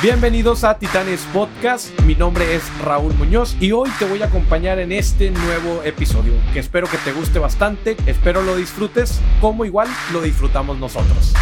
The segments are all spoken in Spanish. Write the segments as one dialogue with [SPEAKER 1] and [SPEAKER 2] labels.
[SPEAKER 1] Bienvenidos a Titanes Podcast, mi nombre es Raúl Muñoz y hoy te voy a acompañar en este nuevo episodio que espero que te guste bastante, espero lo disfrutes como igual lo disfrutamos nosotros.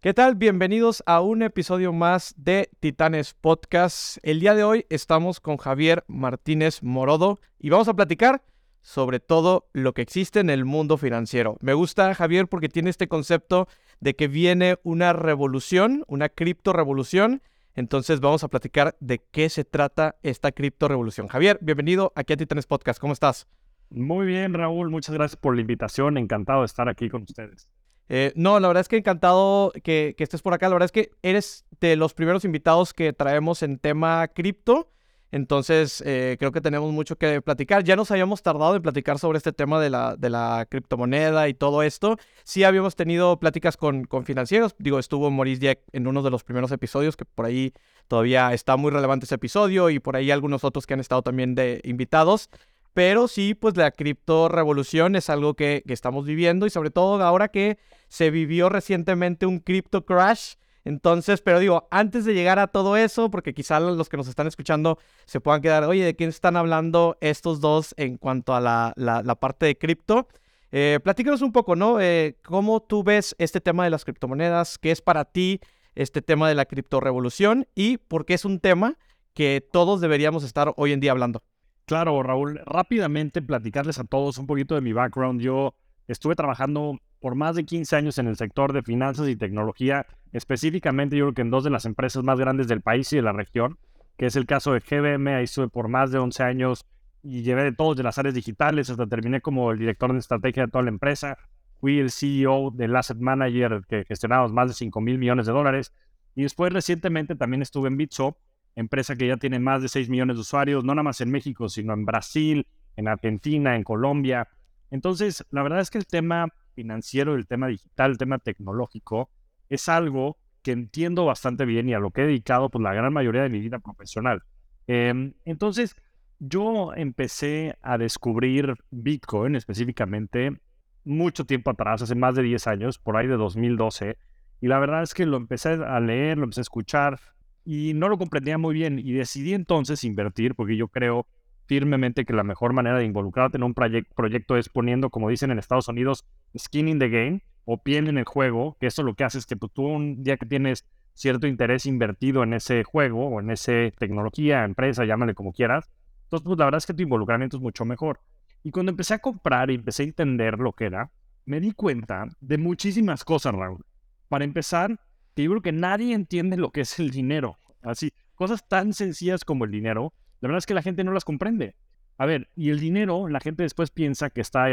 [SPEAKER 1] ¿Qué tal? Bienvenidos a un episodio más de Titanes Podcast. El día de hoy estamos con Javier Martínez Morodo y vamos a platicar sobre todo lo que existe en el mundo financiero. Me gusta Javier porque tiene este concepto de que viene una revolución, una cripto revolución. Entonces vamos a platicar de qué se trata esta cripto revolución. Javier, bienvenido aquí a Titanes Podcast. ¿Cómo estás?
[SPEAKER 2] Muy bien, Raúl. Muchas gracias por la invitación. Encantado de estar aquí con ustedes.
[SPEAKER 1] Eh, no, la verdad es que encantado que, que, estés por acá. La verdad es que eres de los primeros invitados que traemos en tema cripto. Entonces, eh, creo que tenemos mucho que platicar. Ya nos habíamos tardado en platicar sobre este tema de la, criptomoneda y todo esto. Sí habíamos tenido pláticas con, con financieros. Digo, estuvo Maurice Dieck en uno de los primeros episodios, que por ahí todavía está muy relevante ese episodio, y por ahí algunos otros que han estado también de invitados. Pero sí, pues la cripto revolución es algo que, que estamos viviendo y sobre todo ahora que se vivió recientemente un cripto crash entonces, pero digo, antes de llegar a todo eso, porque quizá los que nos están escuchando se puedan quedar, oye, ¿de quién están hablando estos dos en cuanto a la, la, parte de cripto? Eh, platícanos un poco, ¿no? Eh, ¿Cómo tú ves este tema de las criptomonedas? ¿Qué es para ti este tema de la criptorevolución? ¿Y por qué es un tema que todos deberíamos estar hoy en día hablando?
[SPEAKER 2] Claro, Raúl, rápidamente platicarles a todos un poquito de mi background. Yo estuve trabajando por más de 15 años en el sector de finanzas y tecnología, específicamente yo creo que en dos de las empresas más grandes del país y de la región, que es el caso de GBM, ahí estuve por más de 11 años y llevé de todos de las áreas digitales, hasta terminé como el director de estrategia de toda la empresa, fui el CEO del Asset Manager que gestionamos más de 5 mil millones de dólares y después recientemente también estuve en Bitso, empresa que ya tiene más de 6 millones de usuarios, no nada más en México, sino en Brasil, en Argentina, en Colombia. Entonces, la verdad es que el tema financiero, el tema digital, el tema tecnológico, es algo que entiendo bastante bien y a lo que he dedicado pues, la gran mayoría de mi vida profesional. Em, entonces, yo empecé a descubrir Bitcoin específicamente mucho tiempo atrás, hace más de 10 años, por ahí de 2012, y la verdad es que lo empecé a leer, lo empecé a escuchar y no lo comprendía muy bien y decidí entonces invertir porque yo creo firmemente que la mejor manera de involucrarte en un proyecto es poniendo, como dicen en Estados Unidos, skin in the game o piel en el juego, que eso lo que hace es que pues, tú un día que tienes cierto interés invertido en ese juego o en esa tecnología, empresa, llámale como quieras, entonces pues la verdad es que tu involucramiento es mucho mejor. Y cuando empecé a comprar y empecé a entender lo que era, me di cuenta de muchísimas cosas, Raúl. Para empezar, te digo que nadie entiende lo que es el dinero. Así, cosas tan sencillas como el dinero, la verdad es que la gente no las comprende. A ver, y el dinero, la gente después piensa que está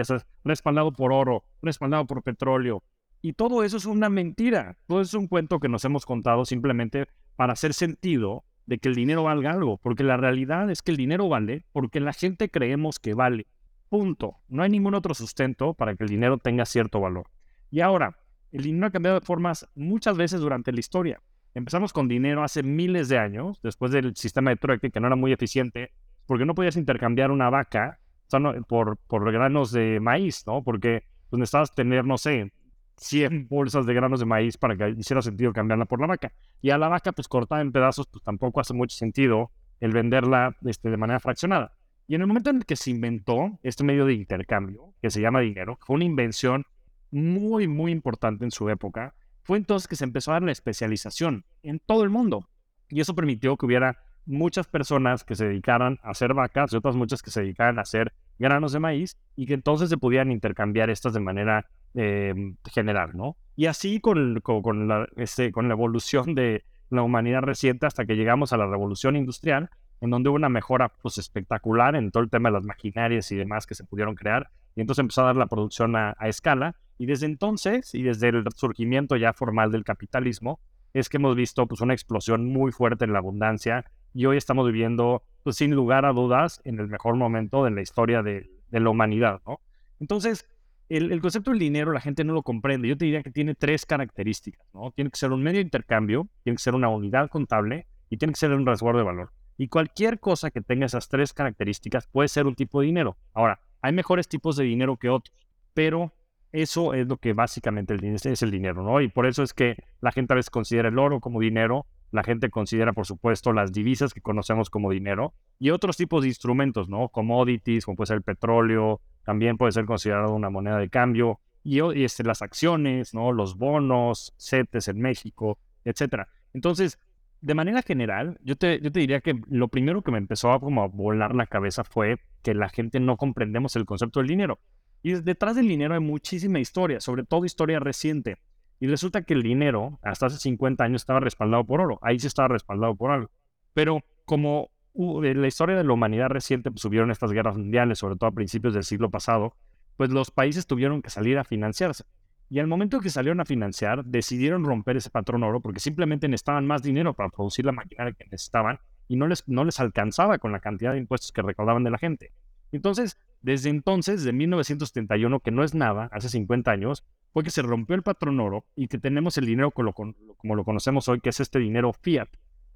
[SPEAKER 2] respaldado por oro, respaldado por petróleo. Y todo eso es una mentira. Todo eso es un cuento que nos hemos contado simplemente para hacer sentido de que el dinero valga algo. Porque la realidad es que el dinero vale porque la gente creemos que vale. Punto. No hay ningún otro sustento para que el dinero tenga cierto valor. Y ahora, el dinero ha cambiado de formas muchas veces durante la historia. Empezamos con dinero hace miles de años, después del sistema de trueque, que no era muy eficiente, porque no podías intercambiar una vaca por, por granos de maíz, ¿no? Porque pues, necesitabas tener, no sé, 100 bolsas de granos de maíz para que hiciera sentido cambiarla por la vaca. Y a la vaca, pues cortada en pedazos, pues tampoco hace mucho sentido el venderla este, de manera fraccionada. Y en el momento en el que se inventó este medio de intercambio, que se llama dinero, fue una invención muy, muy importante en su época, fue entonces que se empezó a dar la especialización en todo el mundo. Y eso permitió que hubiera muchas personas que se dedicaran a hacer vacas y otras muchas que se dedicaran a hacer granos de maíz y que entonces se pudieran intercambiar estas de manera em, general, ¿no? Y así con, con, la, este, con la evolución de la humanidad reciente hasta que llegamos a la revolución industrial, en donde hubo una mejora pues, espectacular en todo el tema de las maquinarias y demás que se pudieron crear, y entonces empezó a dar la producción a, a escala, y desde entonces, y desde el surgimiento ya formal del capitalismo, es que hemos visto pues, una explosión muy fuerte en la abundancia y hoy estamos viviendo, pues, sin lugar a dudas, en el mejor momento de la historia de, la humanidad, ¿no? Entonces, el, concepto del dinero la gente no lo comprende. Yo te diría que tiene tres características, ¿no? Tiene que ser un medio de intercambio, tiene que ser una unidad contable y tiene que ser un resguardo de valor. Y cualquier cosa que tenga esas tres características puede ser un tipo de dinero. Ahora, hay mejores tipos de dinero que otros, pero Eso es lo que básicamente es el dinero, ¿no? Y por eso es que la gente a veces considera el oro como dinero, la gente considera, por supuesto, las divisas que conocemos como dinero y otros tipos de instrumentos, ¿no? Commodities, como puede ser el petróleo, también puede ser considerado una moneda de cambio, y, este, las acciones, ¿no? Los bonos, CETES en México, etcétera. Entonces, de manera general, yo te, yo te diría que lo primero que me empezó a como a volar la cabeza fue que la gente no comprendemos el concepto del dinero. Y detrás del dinero hay muchísima historia, sobre todo historia reciente. Y resulta que el dinero, hasta hace 50 años, estaba respaldado por oro. Ahí sí estaba respaldado por algo. Pero como en la historia de la humanidad reciente pues, subieron estas guerras mundiales, sobre todo a principios del siglo pasado, pues los países tuvieron que salir a financiarse. Y al momento que salieron a financiar, decidieron romper ese patrón oro porque simplemente necesitaban más dinero para producir la maquinaria que necesitaban y no les, no les alcanzaba con la cantidad de impuestos que recaudaban de la gente. Entonces, desde entonces, de 1971, que no es nada, hace 50 años, fue que se rompió el patrón oro y que tenemos el dinero como lo, conocemos hoy, que es este dinero fiat.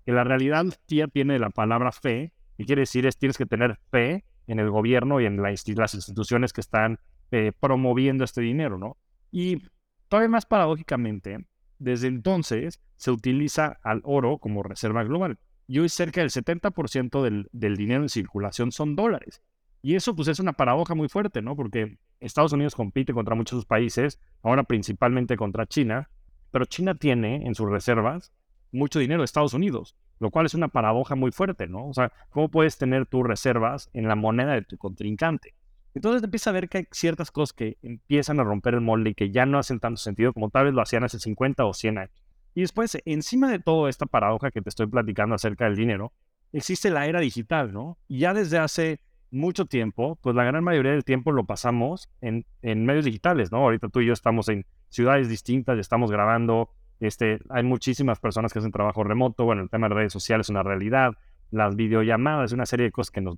[SPEAKER 2] Que la realidad fiat tiene la palabra fe, y quiere decir es tienes que tener fe en el gobierno y en las instituciones que están eh, promoviendo este dinero, ¿no? Y todavía más paradójicamente, desde entonces se utiliza al oro como reserva global. Y hoy cerca del 70% del, del dinero en circulación son dólares. Y eso pues es una paradoja muy fuerte, ¿no? Porque Estados Unidos compite contra muchos países, ahora principalmente contra China, pero China tiene en sus reservas mucho dinero de Estados Unidos, lo cual es una paradoja muy fuerte, ¿no? O sea, ¿cómo puedes tener tus reservas en la moneda de tu contrincante? Entonces empieza a ver que hay ciertas cosas que empiezan a romper el molde y que ya no hacen tanto sentido como tal vez lo hacían hace 50 o 100 años. Y después, encima de toda esta paradoja que te estoy platicando acerca del dinero, existe la era digital, ¿no? Y ya desde hace mucho tiempo, pues la gran mayoría del tiempo lo pasamos en, en medios digitales, ¿no? Ahorita tú y yo estamos en ciudades distintas, estamos grabando, este, hay muchísimas personas que hacen trabajo remoto, bueno, el tema de redes sociales es una realidad, las videollamadas, una serie de cosas que nos,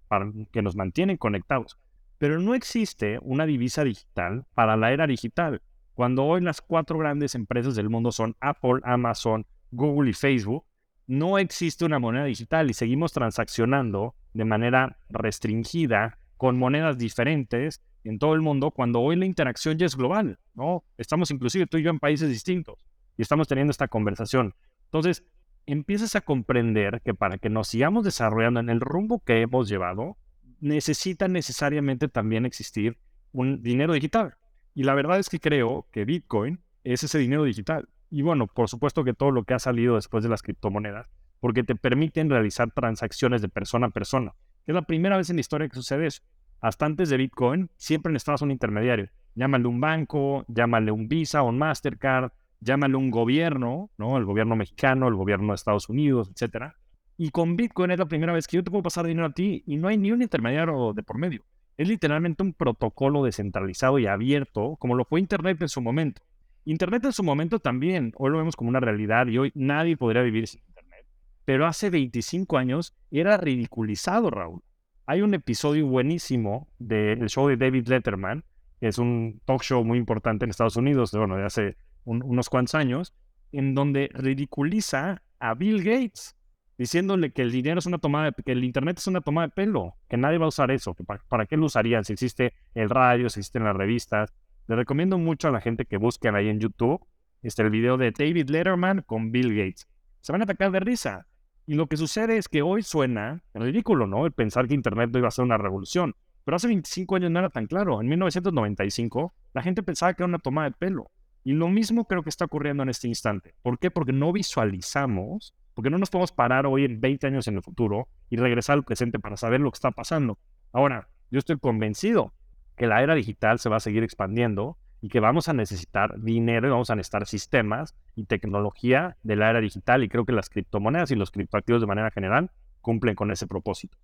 [SPEAKER 2] que nos mantienen conectados. Pero no existe una divisa digital para la era digital. Cuando hoy las cuatro grandes empresas del mundo son Apple, Amazon, Google y Facebook, no existe una moneda digital y seguimos transaccionando de manera restringida con monedas diferentes en todo el mundo cuando hoy la interacción ya es global, ¿no? Estamos inclusive tú y yo en países distintos y estamos teniendo esta conversación. Entonces, empiezas a comprender que para que nos sigamos desarrollando en el rumbo que hemos llevado, necesita necesariamente también existir un dinero digital. Y la verdad es que creo que Bitcoin es ese dinero digital. Y bueno, por supuesto que todo lo que ha salido después de las criptomonedas, porque te permiten realizar transacciones de persona a persona. Es la primera vez en la historia que sucede eso. Hasta antes de Bitcoin, siempre necesitabas un intermediario. Llámale un banco, llámale un Visa o un Mastercard, llámale un gobierno, ¿no? El gobierno mexicano, el gobierno de Estados Unidos, etcétera. Y con Bitcoin es la primera vez que yo te puedo pasar dinero a ti y no hay ni un intermediario de por medio. Es literalmente un protocolo descentralizado y abierto, como lo fue Internet en su momento. Internet en su momento también, hoy lo vemos como una realidad y hoy nadie podría vivir sin Internet. Pero hace 25 años era ridiculizado, Raúl. Hay un episodio buenísimo del show de David Letterman, que es un talk show muy importante en Estados Unidos, bueno, de hace unos cuantos años, en donde ridiculiza a Bill Gates diciéndole que el dinero es una toma de, que el internet es una toma de pelo, que nadie va a usar eso, que para, qué lo usarían si existe el radio, si existen las revistas. Le recomiendo mucho a la gente que busquen ahí en YouTube este, el video de David Letterman con Bill Gates. Se van a atacar de risa. Y lo que sucede es que hoy suena ridículo, ¿no? El pensar que Internet no iba a ser una revolución. Pero hace 25 años no era tan claro. En 1995 la gente pensaba que era una toma de pelo. Y lo mismo creo que está ocurriendo en este instante. ¿Por qué? Porque no visualizamos porque no nos podemos parar hoy en 20 años en el futuro y regresar al presente para saber lo que está pasando. Ahora, yo estoy convencido que la era digital se va a seguir expandiendo y que vamos a necesitar dinero y vamos a necesitar sistemas y tecnología de la era digital y creo que las criptomonedas y los criptoactivos de manera general cumplen con ese propósito.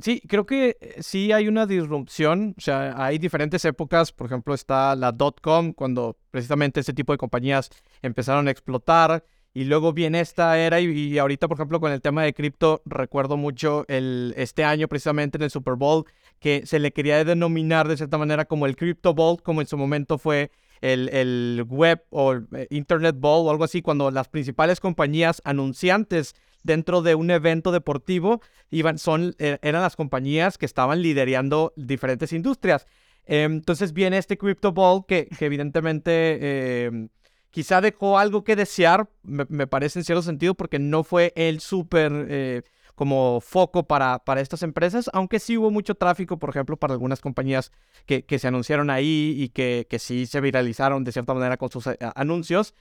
[SPEAKER 1] Sí, creo que eh, sí hay una disrupción, o sea, hay diferentes épocas, por ejemplo está la dot-com, cuando precisamente ese tipo de compañías empezaron a explotar, y luego viene esta era y, ahorita, por ejemplo, con el tema de cripto, recuerdo mucho el, este año precisamente en el Super Bowl que se le quería denominar de cierta manera como el Crypto Bowl, como en su momento fue el, el web o eh, Internet Bowl o algo así, cuando las principales compañías anunciantes dentro de un evento deportivo iban, son, eh, eran las compañías que estaban liderando diferentes industrias. Entonces viene este Crypto Ball que, evidentemente em, quizá dejó algo que desear, me, parece en cierto sentido, porque no fue el súper eh, como foco para, para estas empresas, aunque sí hubo mucho tráfico, por ejemplo, para algunas compañías que, que se anunciaron ahí y que, que, sí se viralizaron de cierta manera con sus eh, anuncios.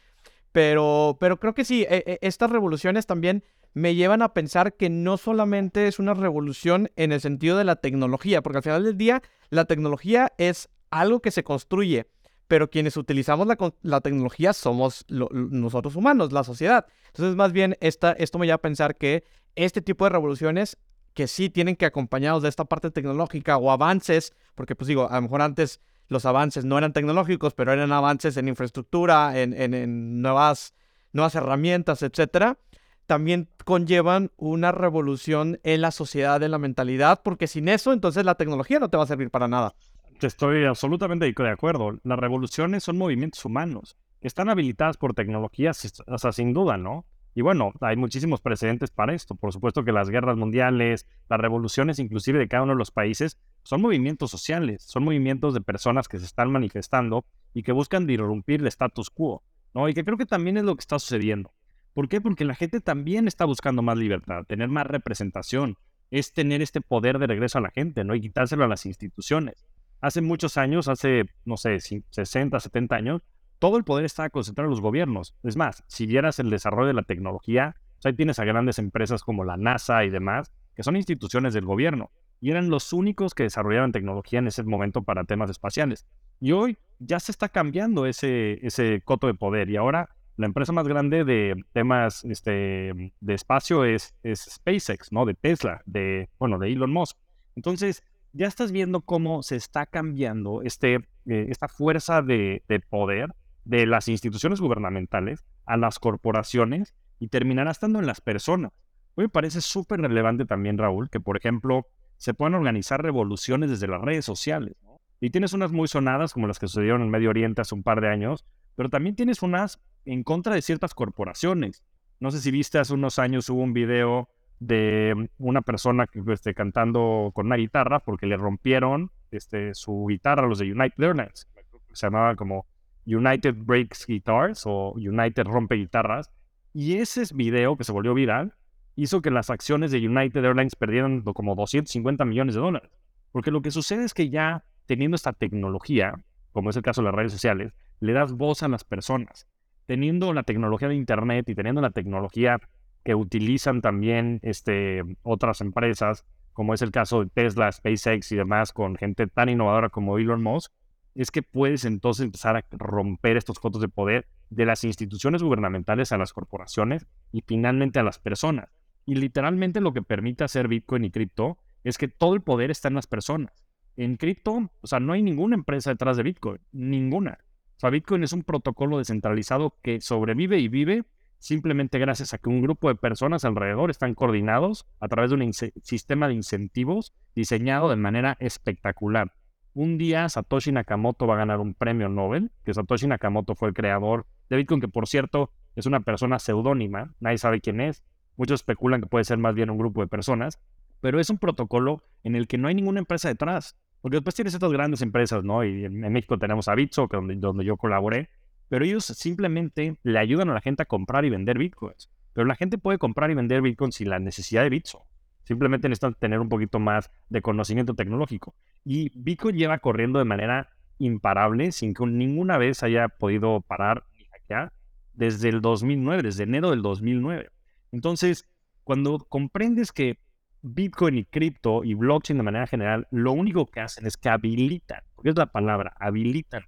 [SPEAKER 1] Pero, pero creo que sí, e, e, estas revoluciones también me llevan a pensar que no solamente es una revolución en el sentido de la tecnología, porque al final del día la tecnología es algo que se construye, pero quienes utilizamos la, tecnología somos nosotros humanos, la sociedad. Entonces, más bien, esta, esto me lleva a pensar que este tipo de revoluciones que sí tienen que acompañados de esta parte tecnológica o avances, porque pues digo, a lo mejor antes los avances no eran tecnológicos, pero eran avances en infraestructura, en, en nuevas, nuevas herramientas, etcétera también conllevan una revolución en la sociedad, en la mentalidad, porque sin eso, entonces la tecnología no te va a servir para nada.
[SPEAKER 2] Estoy absolutamente de acuerdo. Las revoluciones son movimientos humanos que están habilitadas por tecnologías, o sin duda, ¿no? Y bueno, hay muchísimos precedentes para esto. Por supuesto que las guerras mundiales, las revoluciones inclusive de cada uno de los países, son movimientos sociales, son movimientos de personas que se están manifestando y que buscan irrumpir el status quo, ¿no? Y que creo que también es lo que está sucediendo. ¿Por qué? Porque la gente también está buscando más libertad, tener más representación, es tener este poder de regreso a la gente, ¿no? Y quitárselo a las instituciones. Hace muchos años, hace, no sé, 60, 70 años, todo el poder estaba concentrado en los gobiernos. Es más, si vieras el desarrollo de la tecnología, pues ahí tienes a grandes empresas como la NASA y demás, que son instituciones del gobierno, y eran los únicos que desarrollaban tecnología en ese momento para temas espaciales. Y hoy ya se está cambiando ese, ese coto de poder, y ahora la empresa más grande de temas este, de espacio es, es, SpaceX, ¿no? De Tesla, de, bueno, de Elon Musk. Entonces, ya estás viendo cómo se está cambiando este, eh, esta fuerza de, de, poder de las instituciones gubernamentales a las corporaciones y terminará estando en las personas. Hoy me parece súper relevante también, Raúl, que, por ejemplo, se puedan organizar revoluciones desde las redes sociales. Y tienes unas muy sonadas, como las que sucedieron en Medio Oriente hace un par de años, pero también tienes unas en contra de ciertas corporaciones. No sé si viste hace unos años hubo un video de una persona que esté cantando con una guitarra porque le rompieron este, su guitarra los de United Airlines. Se llamaba como United Breaks Guitars o United Rompe Guitarras. Y ese video que se volvió viral hizo que las acciones de United Airlines perdieran como 250 millones de dólares. Porque lo que sucede es que ya teniendo esta tecnología, como es el caso de las redes sociales, le das voz a las personas teniendo la tecnología de Internet y teniendo la tecnología que utilizan también este, otras empresas, como es el caso de Tesla, SpaceX y demás, con gente tan innovadora como Elon Musk, es que puedes entonces empezar a romper estos cotos de poder de las instituciones gubernamentales a las corporaciones y finalmente a las personas. Y literalmente lo que permite hacer Bitcoin y cripto es que todo el poder está en las personas. En cripto, o sea, no hay ninguna empresa detrás de Bitcoin, ninguna. O sea, Bitcoin es un protocolo descentralizado que sobrevive y vive simplemente gracias a que un grupo de personas alrededor están coordinados a través de un sistema de incentivos diseñado de manera espectacular. Un día Satoshi Nakamoto va a ganar un premio Nobel, que Satoshi Nakamoto fue el creador de Bitcoin, que por cierto es una persona seudónima, nadie sabe quién es, muchos especulan que puede ser más bien un grupo de personas, pero es un protocolo en el que no hay ninguna empresa detrás. Porque después tienes estas grandes empresas, ¿no? Y en, México tenemos a Bitso, que donde, donde yo colaboré, pero ellos simplemente le ayudan a la gente a comprar y vender bitcoins. Pero la gente puede comprar y vender bitcoins sin la necesidad de Bitso. Simplemente necesitan tener un poquito más de conocimiento tecnológico. Y Bitcoin lleva corriendo de manera imparable, sin que ninguna vez haya podido parar ni hackear, desde el 2009, desde enero del 2009. Entonces, cuando comprendes que Bitcoin y cripto y blockchain de manera general, lo único que hacen es que habilitan, porque es la palabra, habilitan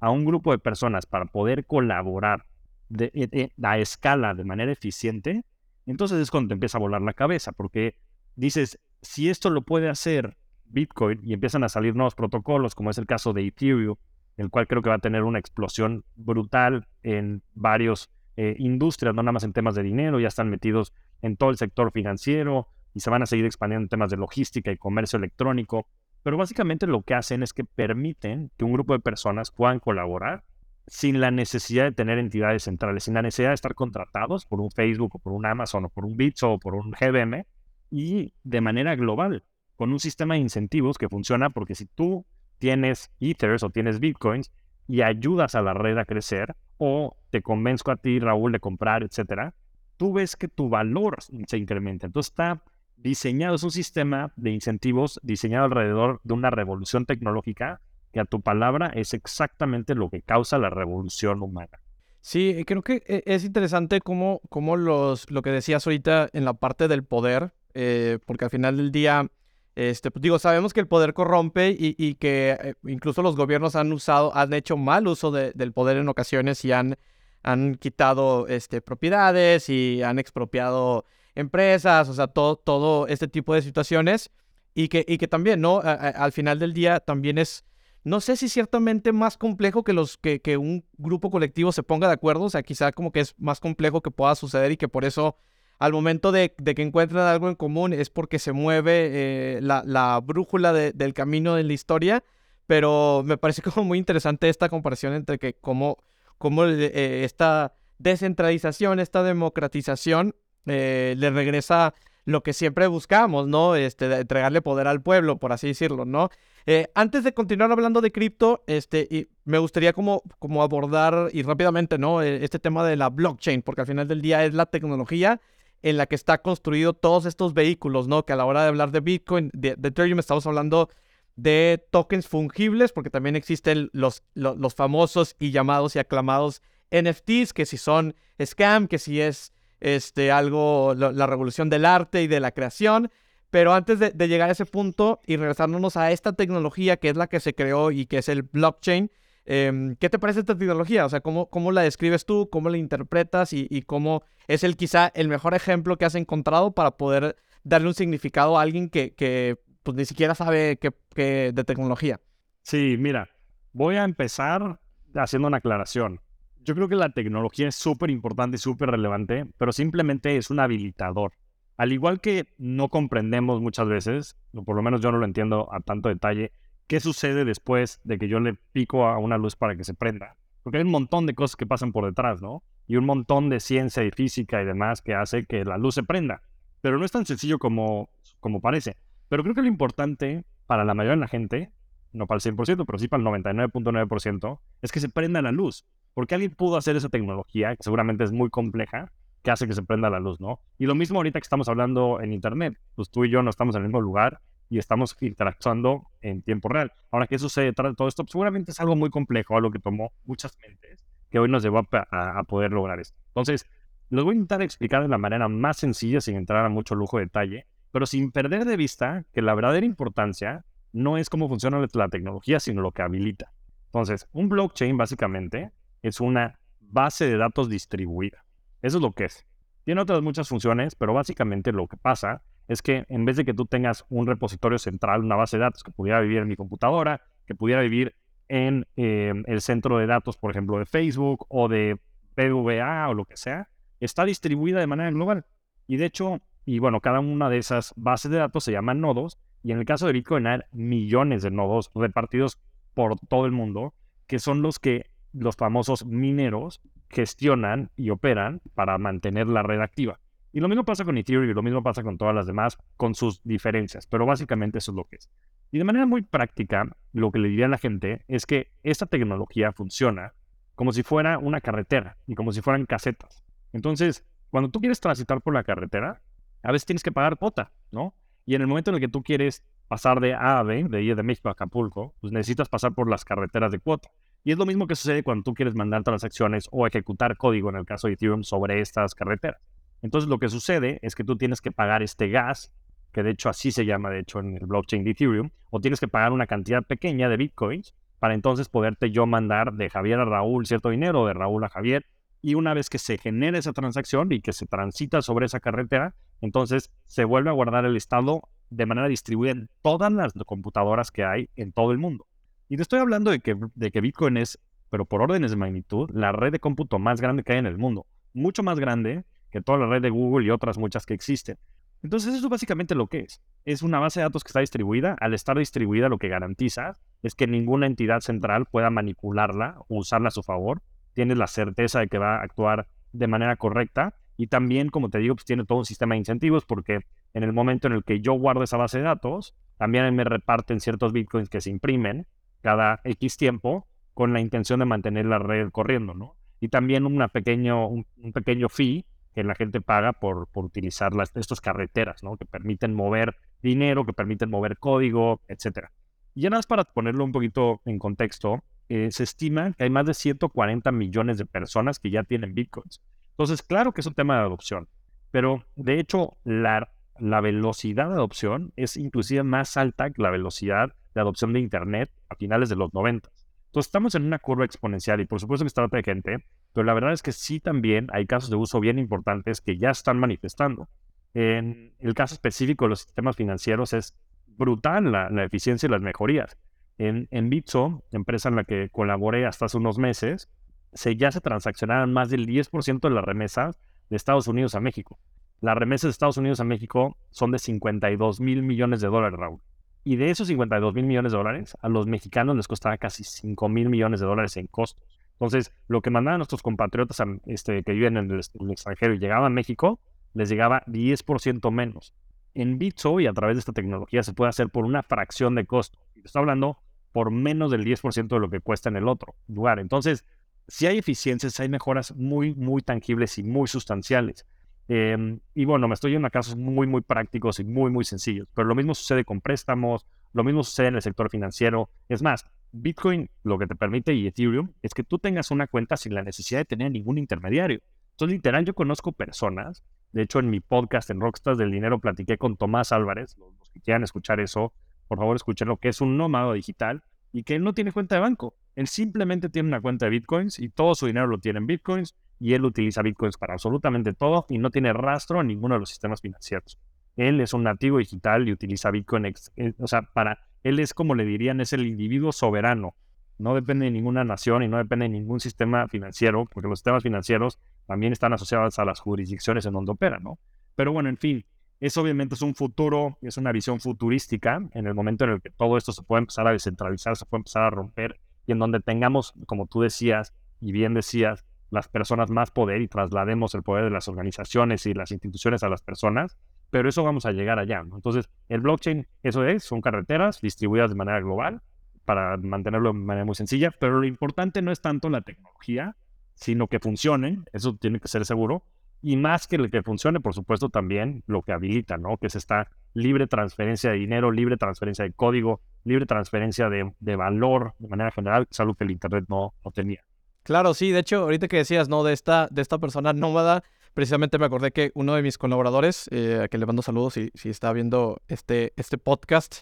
[SPEAKER 2] a un grupo de personas para poder colaborar de, a escala de manera eficiente, entonces es cuando te empieza a volar la cabeza, porque dices, si esto lo puede hacer Bitcoin y empiezan a salir nuevos protocolos, como es el caso de Ethereum, el cual creo que va a tener una explosión brutal en varios eh, industrias, no nada más en temas de dinero, ya están metidos en todo el sector financiero, y se van a seguir expandiendo en temas de logística y comercio electrónico, pero básicamente lo que hacen es que permiten que un grupo de personas puedan colaborar sin la necesidad de tener entidades centrales, sin la necesidad de estar contratados por un Facebook o por un Amazon o por un Bitso o por un GBM y de manera global, con un sistema de incentivos que funciona porque si tú tienes Ethers o tienes Bitcoins y ayudas a la red a crecer o te convenzco a ti, Raúl, de comprar, etcétera, tú ves que tu valor se incrementa. Entonces está diseñado, es un sistema de incentivos diseñado alrededor de una revolución tecnológica que a tu palabra es exactamente lo que causa la revolución humana.
[SPEAKER 1] Sí, creo que e, es interesante cómo, cómo los, lo que decías ahorita en la parte del poder, eh, porque al final del día, este, pues digo, sabemos que el poder corrompe y, que eh, incluso los gobiernos han usado, han hecho mal uso del poder en ocasiones y han, han quitado este, propiedades y han expropiado empresas, o sea, todo, todo este tipo de situaciones. Y que, y que también, ¿no? al final del día también es no sé si ciertamente más complejo que, los, que, que, un grupo colectivo se ponga de acuerdo, o sea, quizá como que es más complejo que pueda suceder y que por eso al momento de, que encuentren algo en común es porque se mueve eh, la, brújula del camino de la historia, pero me parece como muy interesante esta comparación entre que cómo, cómo eh, esta descentralización, esta democratización eh, le regresa lo que siempre buscamos, ¿no? Este, entregarle poder al pueblo, por así decirlo, ¿no? Eh, antes de continuar hablando de cripto, este, y me gustaría como, como abordar y rápidamente, ¿no? Eh, este tema de la blockchain, porque al final del día es la tecnología en la que está construido todos estos vehículos, ¿no? Que a la hora de hablar de Bitcoin, de, Ethereum, estamos hablando de tokens fungibles, porque también existen los, los, famosos y llamados y aclamados NFTs, que si son scam, que si es este, algo, la revolución del arte y de la creación. Pero antes de, llegar a ese punto y regresándonos a esta tecnología que es la que se creó y que es el blockchain, em, ¿qué te parece esta tecnología? O sea, ¿cómo, cómo la describes tú? ¿Cómo la interpretas? Y, cómo es el quizá el mejor ejemplo que has encontrado para poder darle un significado a alguien que, que pues, ni siquiera sabe que, de tecnología.
[SPEAKER 2] Sí, mira, voy a empezar haciendo una aclaración. Yo creo que la tecnología es súper importante y súper relevante, pero simplemente es un habilitador. Al igual que no comprendemos muchas veces, o por lo menos yo no lo entiendo a tanto detalle, qué sucede después de que yo le pico a una luz para que se prenda. Porque hay un montón de cosas que pasan por detrás, ¿no? Y un montón de ciencia y física y demás que hace que la luz se prenda. Pero no es tan sencillo como, como parece. Pero creo que lo importante para la mayoría de la gente, no para el 100%, pero sí para el 99.9%, es que se prenda la luz. Porque alguien pudo hacer esa tecnología, que seguramente es muy compleja, que hace que se prenda la luz, ¿no? Y lo mismo ahorita que estamos hablando en Internet, pues tú y yo no estamos en el mismo lugar y estamos interactuando en tiempo real. Ahora, ¿qué sucede detrás de todo esto? Pues seguramente es algo muy complejo, algo que tomó muchas mentes, que hoy nos llevó a, poder lograr esto. Entonces, lo voy a intentar explicar de la manera más sencilla, sin entrar a mucho lujo de detalle, pero sin perder de vista que la verdadera importancia no es cómo funciona la tecnología, sino lo que habilita. Entonces, un blockchain básicamente es una base de datos distribuida. Eso es lo que es. Tiene otras muchas funciones, pero básicamente lo que pasa es que en vez de que tú tengas un repositorio central, una base de datos que pudiera vivir en mi computadora, que pudiera vivir en eh, el centro de datos, por ejemplo, de Facebook o de PVA o lo que sea, está distribuida de manera global. Y de hecho, y bueno, cada una de esas bases de datos se llaman nodos, y en el caso de Bitcoin hay millones de nodos repartidos por todo el mundo, que son los que los famosos mineros gestionan y operan para mantener la red activa. Y lo mismo pasa con Ethereum y lo mismo pasa con todas las demás, con sus diferencias, pero básicamente eso es lo que es. Y de manera muy práctica, lo que le diría a la gente es que esta tecnología funciona como si fuera una carretera y como si fueran casetas. Entonces, cuando tú quieres transitar por la carretera, a veces tienes que pagar cuota, ¿no? Y en el momento en el que tú quieres pasar de A a B, de ir de México a Acapulco, pues necesitas pasar por las carreteras de cuota. Y es lo mismo que sucede cuando tú quieres mandar transacciones o ejecutar código en el caso de Ethereum sobre estas carreteras. Entonces lo que sucede es que tú tienes que pagar este gas, que de hecho así se llama de hecho en el blockchain de Ethereum, o tienes que pagar una cantidad pequeña de bitcoins para entonces poderte yo mandar de Javier a Raúl cierto dinero, de Raúl a Javier, y una vez que se genera esa transacción y que se transita sobre esa carretera, entonces se vuelve a guardar el estado de manera distribuida en todas las computadoras que hay en todo el mundo. Y te estoy hablando de que, de que Bitcoin es, pero por órdenes de magnitud, la red de cómputo más grande que hay en el mundo. Mucho más grande que toda la red de Google y otras muchas que existen. Entonces eso es básicamente lo que es. Es una base de datos que está distribuida. Al estar distribuida lo que garantiza es que ninguna entidad central pueda manipularla o usarla a su favor. Tienes la certeza de que va a actuar de manera correcta. Y también, como te digo, pues tiene todo un sistema de incentivos porque en el momento en el que yo guardo esa base de datos, también me reparten ciertos bitcoins que se imprimen cada X tiempo con la intención de mantener la red corriendo, ¿no? Y también pequeño, un, pequeño fee que la gente paga por, por utilizar las, estas carreteras, ¿no? Que permiten mover dinero, que permiten mover código, etcétera. Y ya nada para ponerlo un poquito en contexto, eh, se estima que hay más de 140 millones de personas que ya tienen bitcoins. Entonces, claro que es un tema de adopción, pero de hecho la, la velocidad de adopción es inclusive más alta que la velocidad de adopción de Internet a finales de los 90. Entonces, estamos en una curva exponencial y por supuesto que está otra gente, pero la verdad es que sí también hay casos de uso bien importantes que ya están manifestando. En el caso específico de los sistemas financieros es brutal la, eficiencia y las mejorías. En, en Bitso, empresa en la que colaboré hasta hace unos meses, se, ya se transaccionaron más del 10% de las remesas de Estados Unidos a México. Las remesas de Estados Unidos a México son de 52 mil millones de dólares, Raúl. Y de esos 52 mil millones de dólares, a los mexicanos les costaba casi 5 mil millones de dólares en costos. Entonces, lo que mandaban nuestros compatriotas este, que viven en el, en el, extranjero y llegaban a México, les llegaba 10% menos. En Bitso y a través de esta tecnología se puede hacer por una fracción de costo. Y estoy hablando por menos del 10% de lo que cuesta en el otro lugar. Entonces, si hay eficiencias, hay mejoras muy, muy tangibles y muy sustanciales. Em, y bueno, me estoy yendo a casos muy, muy prácticos y muy, muy sencillos. Pero lo mismo sucede con préstamos, lo mismo sucede en el sector financiero. Es más, Bitcoin lo que te permite y Ethereum es que tú tengas una cuenta sin la necesidad de tener ningún intermediario. Entonces, literal, yo conozco personas de hecho, en mi podcast en Rockstars del Dinero platiqué con Tomás Álvarez. Los, que quieran escuchar eso, por favor escuchen lo que es un nómado digital y que él no tiene cuenta de banco. Él simplemente tiene una cuenta de bitcoins y todo su dinero lo tiene en bitcoins y él utiliza bitcoins para absolutamente todo y no tiene rastro en ninguno de los sistemas financieros. Él es un nativo digital y utiliza bitcoin, eh, o sea, para él es como le dirían, es el individuo soberano. No depende de ninguna nación y no depende de ningún sistema financiero, porque los sistemas financieros también están asociadas a las jurisdicciones en donde operan, ¿no? Pero bueno, en fin, eso obviamente es un futuro, es una visión futurística en el momento en el que todo esto se puede empezar a descentralizar, se puede empezar a romper y en donde tengamos, como tú decías y bien decías, las personas más poder y traslademos el poder de las organizaciones y las instituciones a las personas, pero eso vamos a llegar allá. Entonces, el blockchain, eso es, son carreteras distribuidas de manera global para mantenerlo de manera muy sencilla, pero lo importante no es tanto la tecnología, sino que funcionen, eso tiene que ser seguro, y más que el que funcione, por supuesto, también lo que habilita, ¿no? Que es esta libre transferencia de dinero, libre transferencia de código, libre transferencia de, valor de manera general, que es que el Internet no, no, tenía.
[SPEAKER 1] Claro, sí, de hecho, ahorita que decías, ¿no? De esta, de esta persona nómada, precisamente me acordé que uno de mis colaboradores, eh, a que le mando saludos si, si está viendo este, este podcast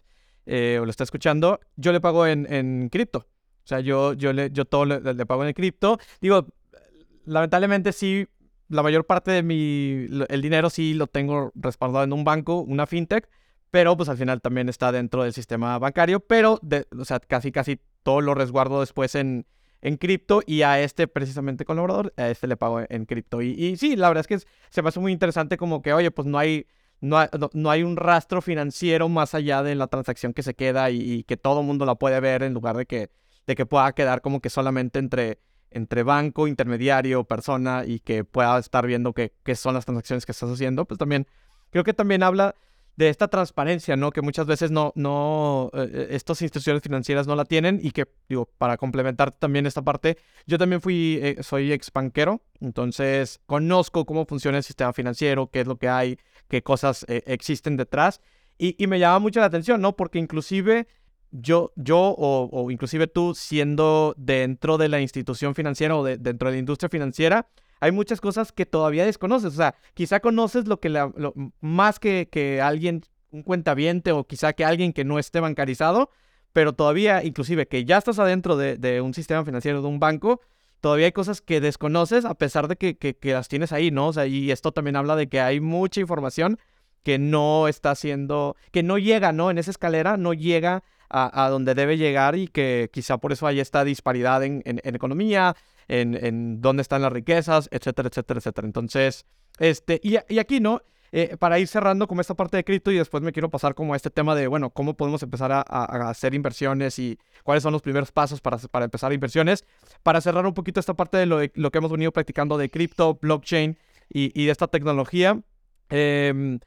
[SPEAKER 1] eh, o lo está escuchando, yo le pago en, en cripto. O sea, yo, yo, le, yo todo le, pago en cripto. Digo, lamentablemente sí, la mayor parte de mi, el dinero sí lo tengo respaldado en un banco, una fintech, pero pues al final también está dentro del sistema bancario, pero, de, o sea, casi casi todo lo resguardo después en, en cripto y a este precisamente colaborador, a este le pago en, cripto. Y, y, sí, la verdad es que se me hace muy interesante como que, oye, pues no hay, no hay, no, hay un rastro financiero más allá de la transacción que se queda y, que todo el mundo la puede ver en lugar de que, de que pueda quedar como que solamente entre entre banco, intermediario, persona y que pueda estar viendo qué son las transacciones que estás haciendo, pues también creo que también habla de esta transparencia, ¿no? Que muchas veces no, no, eh, eh, estas instituciones financieras no la tienen y que, digo, para complementar también esta parte, yo también fui, eh, soy ex banquero, entonces conozco cómo funciona el sistema financiero, qué es lo que hay, qué cosas existen detrás y, y, me llama mucho la atención, ¿no? Porque inclusive yo, yo o, inclusive tú siendo dentro de la institución financiera o dentro de la industria financiera, hay muchas cosas que todavía desconoces. O sea, quizá conoces lo que la, más que, que alguien, un cuentaviente o quizá que alguien que no esté bancarizado, pero todavía, inclusive que ya estás adentro de, un sistema financiero, de un banco, todavía hay cosas que desconoces a pesar de que, que, que, las tienes ahí, ¿no? O sea, y esto también habla de que hay mucha información que no está haciendo, que no llega, ¿no? En esa escalera no llega a, donde debe llegar y que quizá por eso hay esta disparidad en, economía, en, dónde están las riquezas, etcétera, etcétera, etcétera. Entonces, este, y, aquí, ¿no? Eh, para ir cerrando como esta parte de cripto y después me quiero pasar como a este tema de, bueno, cómo podemos empezar a, hacer inversiones y cuáles son los primeros pasos para, para empezar inversiones. Para cerrar un poquito esta parte de lo, lo que hemos venido practicando de cripto, blockchain y, y esta tecnología. Eh,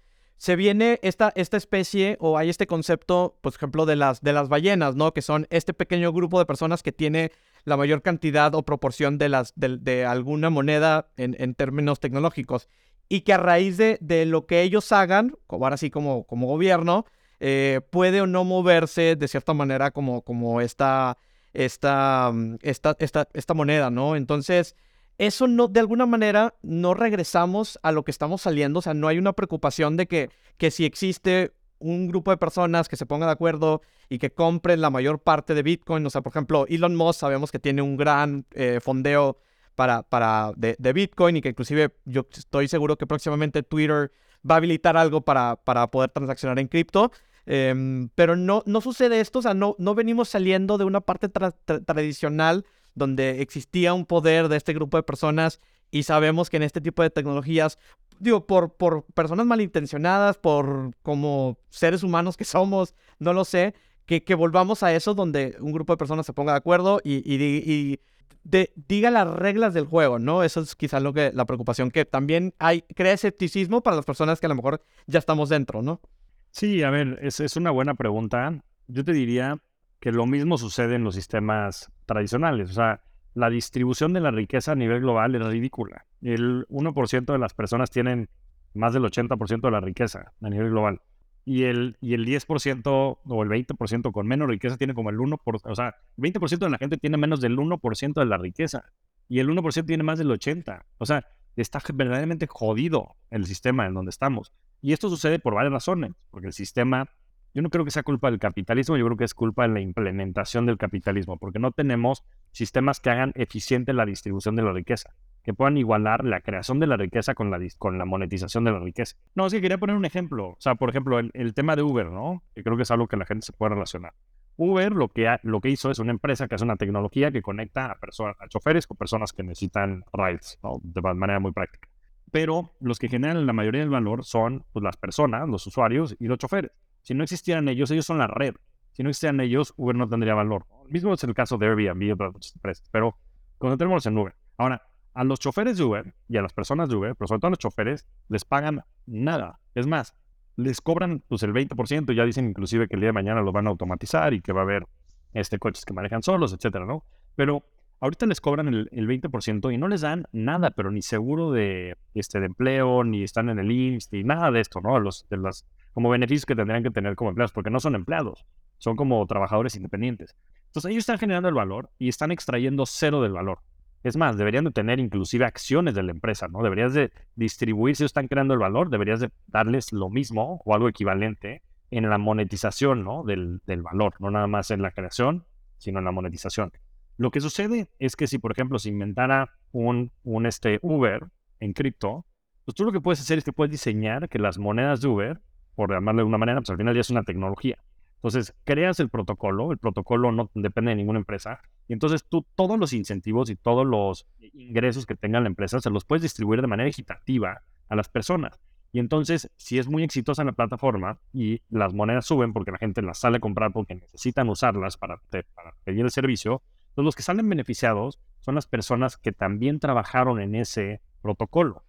[SPEAKER 1] se viene esta, esta especie o hay este concepto, por ejemplo, de las, de las ballenas, ¿no? Que son este pequeño grupo de personas que tiene la mayor cantidad o proporción de, las, de, alguna moneda en, términos tecnológicos. Y que a raíz de, de, lo que ellos hagan, ahora sí como, como gobierno, eh, puede o no moverse de cierta manera como, como esta, esta, mm, esta, esta, esta moneda, ¿no? Entonces eso no, de alguna manera, no regresamos a lo que estamos saliendo. O sea, no hay una preocupación de que, que si existe un grupo de personas que se pongan de acuerdo y que compren la mayor parte de Bitcoin. O sea, por ejemplo, Elon Musk sabemos que tiene un gran eh, fondeo para, para de, Bitcoin y que inclusive yo estoy seguro que próximamente Twitter va a habilitar algo para, para poder transaccionar en cripto. Em, pero no, no sucede esto, o sea, no, no venimos saliendo de una parte tradicional donde existía un poder de este grupo de personas y sabemos que en este tipo de tecnologías, digo, por, por personas malintencionadas, por como seres humanos que somos, no lo sé, que, que volvamos a eso donde un grupo de personas se ponga de acuerdo y, y, diga las reglas del juego, ¿no? Eso es quizás lo que, la preocupación, que también hay, crea escepticismo para las personas que a lo mejor ya estamos dentro, ¿no?
[SPEAKER 2] Sí, a ver, es, es una buena pregunta. Yo te diría, que lo mismo sucede en los sistemas tradicionales. O sea, la distribución de la riqueza a nivel global es ridícula. El 1% de las personas tienen más del 80% de la riqueza a nivel global. Y el, y el 10% o el 20% con menos riqueza tiene como el 1%, o sea, 20% de la gente tiene menos del 1% de la riqueza. Y el 1% tiene más del 80%. O sea, está verdaderamente jodido el sistema en donde estamos. Y esto sucede por varias razones, porque el sistema yo no creo que sea culpa del capitalismo, yo creo que es culpa de la implementación del capitalismo, porque no tenemos sistemas que hagan eficiente la distribución de la riqueza, que puedan igualar la creación de la riqueza con la, con la monetización de la riqueza. No, es que quería poner un ejemplo, o sea, por ejemplo, el, tema de Uber, ¿no? Que creo que es algo que la gente se puede relacionar. Uber lo que, lo que hizo es una empresa que hace una tecnología que conecta a, personas, a choferes con personas que necesitan rides, ¿no? De manera muy práctica. Pero los que generan la mayoría del valor son pues, las personas, los usuarios y los choferes. Si no existieran ellos, ellos son la red. Si no existieran ellos, Uber no tendría valor. mismo es el caso de Airbnb y otras empresas, pero concentremos en Uber. Ahora, a los choferes de Uber y a las personas de Uber, pero sobre todo a los choferes, les pagan nada. Es más, les cobran pues el 20%, ya dicen inclusive que el día de mañana lo van a automatizar y que va a haber este, coches que manejan solos, etcétera, ¿no? Pero ahorita les cobran el, 20% y no les dan nada, pero ni seguro de, este, de empleo, ni están en el IMSS, ni nada de esto, ¿no? Los, de las como beneficios que tendrían que tener como empleados, porque no son empleados, son como trabajadores independientes. Entonces ellos están generando el valor y están extrayendo cero del valor. Es más, deberían de tener inclusive acciones de la empresa, ¿no? Deberías de distribuir, si ellos están creando el valor, deberías de darles lo mismo o algo equivalente en la monetización, ¿no? Del, del valor, no nada más en la creación, sino en la monetización. Lo que sucede es que si, por ejemplo, se inventara un, un este Uber en cripto, pues tú lo que puedes hacer es que puedes diseñar que las monedas de Uber por llamarle de una manera, pues al final ya es una tecnología. Entonces, creas el protocolo, el protocolo no depende de ninguna empresa, y entonces tú todos los incentivos y todos los ingresos que tenga la empresa se los puedes distribuir de manera equitativa a las personas. Y entonces, si es muy exitosa la plataforma y las monedas suben porque la gente las sale a comprar porque necesitan usarlas para, pedir el servicio, entonces los que salen beneficiados son las personas que también trabajaron en ese protocolo.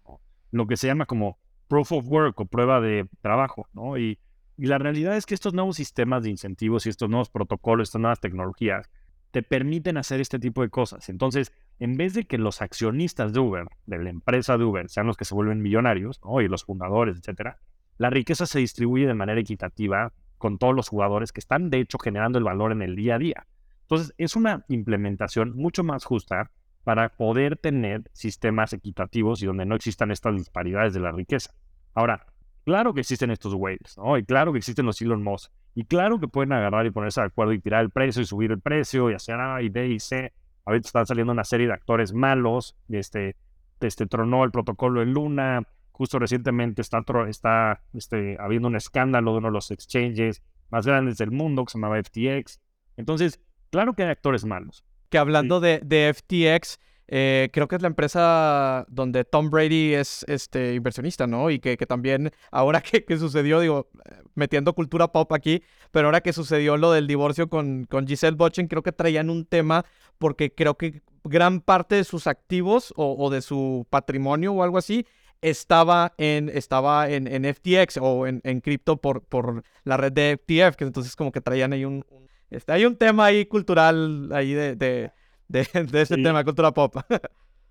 [SPEAKER 2] Lo que se llama como proof of work o prueba de trabajo, ¿no? Y, la realidad es que estos nuevos sistemas de incentivos y estos nuevos protocolos, estas nuevas tecnologías, te permiten hacer este tipo de cosas. Entonces, en vez de que los accionistas de Uber, de la empresa de Uber, sean los que se vuelven millonarios, ¿no? y los fundadores, etcétera, la riqueza se distribuye de manera equitativa con todos los jugadores que están, de hecho, generando el valor en el día a día. Entonces, es una implementación mucho más justa para poder tener sistemas equitativos y donde no existan estas disparidades de la riqueza. Ahora, claro que existen estos waves, ¿no? Y claro que existen los Elon Musk. Y claro que pueden agarrar y ponerse de acuerdo y tirar el precio y subir el precio y hacer A y B y C. Ahorita están saliendo una serie de actores malos. Este, este tronó el protocolo en Luna. Justo recientemente está, está este, habiendo un escándalo de uno de los exchanges más grandes del mundo que se llamaba FTX. Entonces, claro que hay actores malos
[SPEAKER 1] que hablando de, de, FTX, eh, creo que es la empresa donde Tom Brady es este inversionista, ¿no? Y que, que también, ahora que, que, sucedió, digo, metiendo cultura pop aquí, pero ahora que sucedió lo del divorcio con, con Giselle Bochen, creo que traían un tema porque creo que gran parte de sus activos o, o de su patrimonio o algo así estaba en, estaba en, en FTX o en, en cripto por, por la red de FTF, que entonces como que traían ahí un, este, hay un tema ahí cultural ahí de, de, de, ese tema, cultura pop.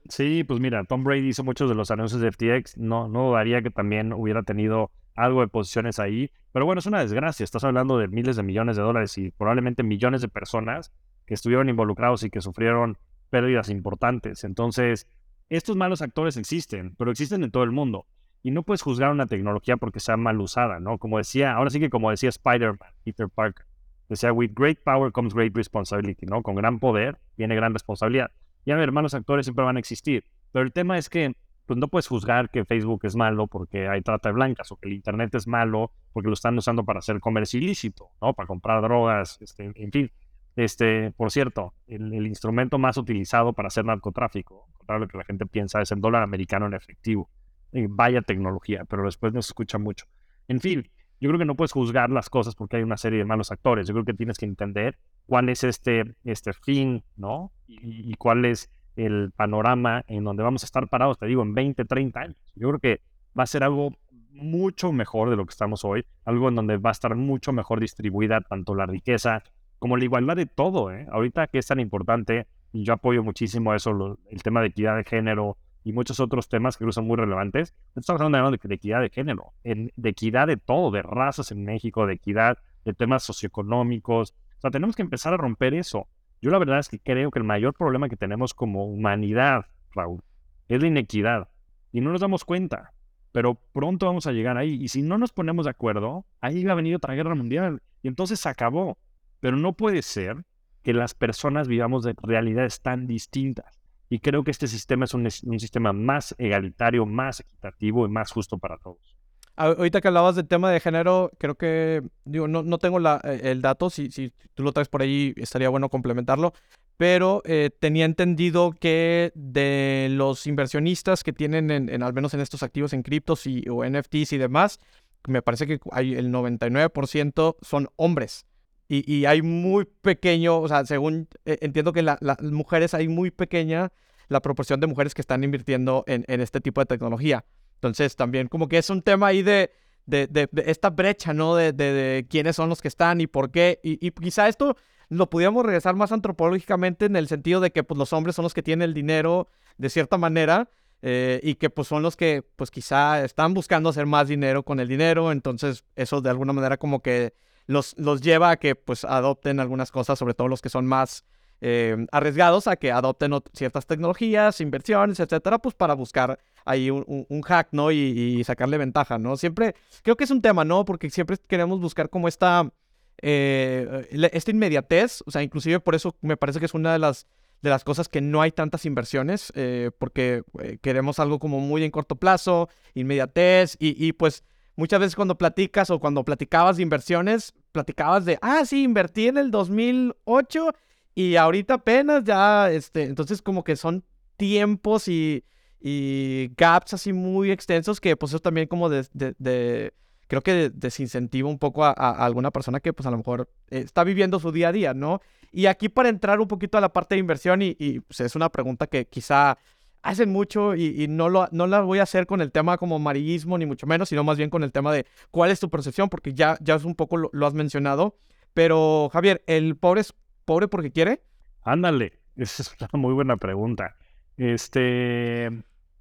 [SPEAKER 2] sí, pues mira, Tom Brady hizo muchos de los anuncios de FTX, no, no dudaría que también hubiera tenido algo de posiciones ahí, pero bueno, es una desgracia, estás hablando de miles de millones de dólares y probablemente millones de personas que estuvieron involucrados y que sufrieron pérdidas importantes. Entonces, estos malos actores existen, pero existen en todo el mundo. Y no puedes juzgar una tecnología porque sea mal usada, ¿no? Como decía, ahora sí que como decía Spider-Man, Peter Parker, decía, with great power comes great responsibility, ¿no? Con gran poder viene gran responsabilidad. Y a ver, malos actores siempre van a existir. Pero el tema es que pues no puedes juzgar que Facebook es malo porque hay trata de blancas o que el Internet es malo porque lo están usando para hacer comercio ilícito, ¿no? Para comprar drogas, este, en fin. Este, por cierto, el, instrumento más utilizado para hacer narcotráfico, contrario lo que la gente piensa, es el dólar americano en efectivo. vaya tecnología, pero después no se escucha mucho. En fin, yo creo que no puedes juzgar las cosas porque hay una serie de malos actores. Yo creo que tienes que entender cuál es este, este fin, ¿no? Y, y cuál es el panorama en donde vamos a estar parados, te digo, en 20, 30 años. Yo creo que va a ser algo mucho mejor de lo que estamos hoy, algo en donde va a estar mucho mejor distribuida tanto la riqueza como la igualdad de todo. ¿eh? Ahorita que es tan importante, yo apoyo muchísimo eso, el tema de equidad de género y muchos otros temas que son muy relevantes. Estamos hablando de, equidad de género, de equidad de todo, de razas en México, de equidad de temas socioeconómicos. O sea, tenemos que empezar a romper eso. Yo la verdad es que creo que el mayor problema que tenemos como humanidad, Raúl, es la inequidad. Y no nos damos cuenta. Pero pronto vamos a llegar ahí. Y si no nos ponemos de acuerdo, ahí va a venir otra guerra mundial. Y entonces se acabó. Pero no puede ser que las personas vivamos de realidades tan distintas. Y creo que este sistema es un, sistema más egalitario, más equitativo y más justo para todos.
[SPEAKER 1] Ahorita que hablabas del tema de género, creo que, digo, no, no tengo la, eh, el dato, si, si tú lo traes por ahí estaría bueno complementarlo, pero eh, tenía entendido que de los inversionistas que tienen, en, al menos en estos activos en criptos y, o NFTs y demás, me parece que hay el 99% son hombres y, hay muy pequeño, o sea, según eh, entiendo que las mujeres hay muy pequeña la proporción de mujeres que están invirtiendo en, este tipo de tecnología. Entonces, también como que es un tema ahí de, de, esta brecha, ¿no? De, quiénes son los que están y por qué. Y, quizá esto lo pudiéramos regresar más antropológicamente en el sentido de que pues, los hombres son los que tienen el dinero de cierta manera. Eh, y que pues son los que pues quizá están buscando hacer más dinero con el dinero, entonces eso de alguna manera como que los, los lleva a que pues adopten algunas cosas, sobre todo los que son más eh, arriesgados, a que adopten ciertas tecnologías, inversiones, etcétera, pues para buscar ahí un, hack, ¿no? Y, sacarle ventaja, ¿no? Siempre, creo que es un tema, ¿no? Porque siempre queremos buscar como esta, eh, esta inmediatez, o sea, inclusive por eso me parece que es una de las de las cosas que no hay tantas inversiones, eh, porque queremos algo como muy en corto plazo, inmediatez, y, y pues muchas veces cuando platicas o cuando platicabas de inversiones, platicabas de, ah, sí, invertí en el 2008 y ahorita apenas ya, este, entonces como que son tiempos y, y gaps así muy extensos que pues eso también como de, de, creo que desincentiva un poco a, alguna persona que pues a lo mejor está viviendo su día a día, ¿no? Y aquí para entrar un poquito a la parte de inversión y, y pues, es una pregunta que quizá hacen mucho y, no, lo, no la voy a hacer con el tema como amarillismo, ni mucho menos, sino más bien con el tema de cuál es tu percepción, porque ya, ya es un poco lo, has mencionado. Pero, Javier, ¿el pobre es pobre porque quiere?
[SPEAKER 2] Ándale, esa es una muy buena pregunta. Este,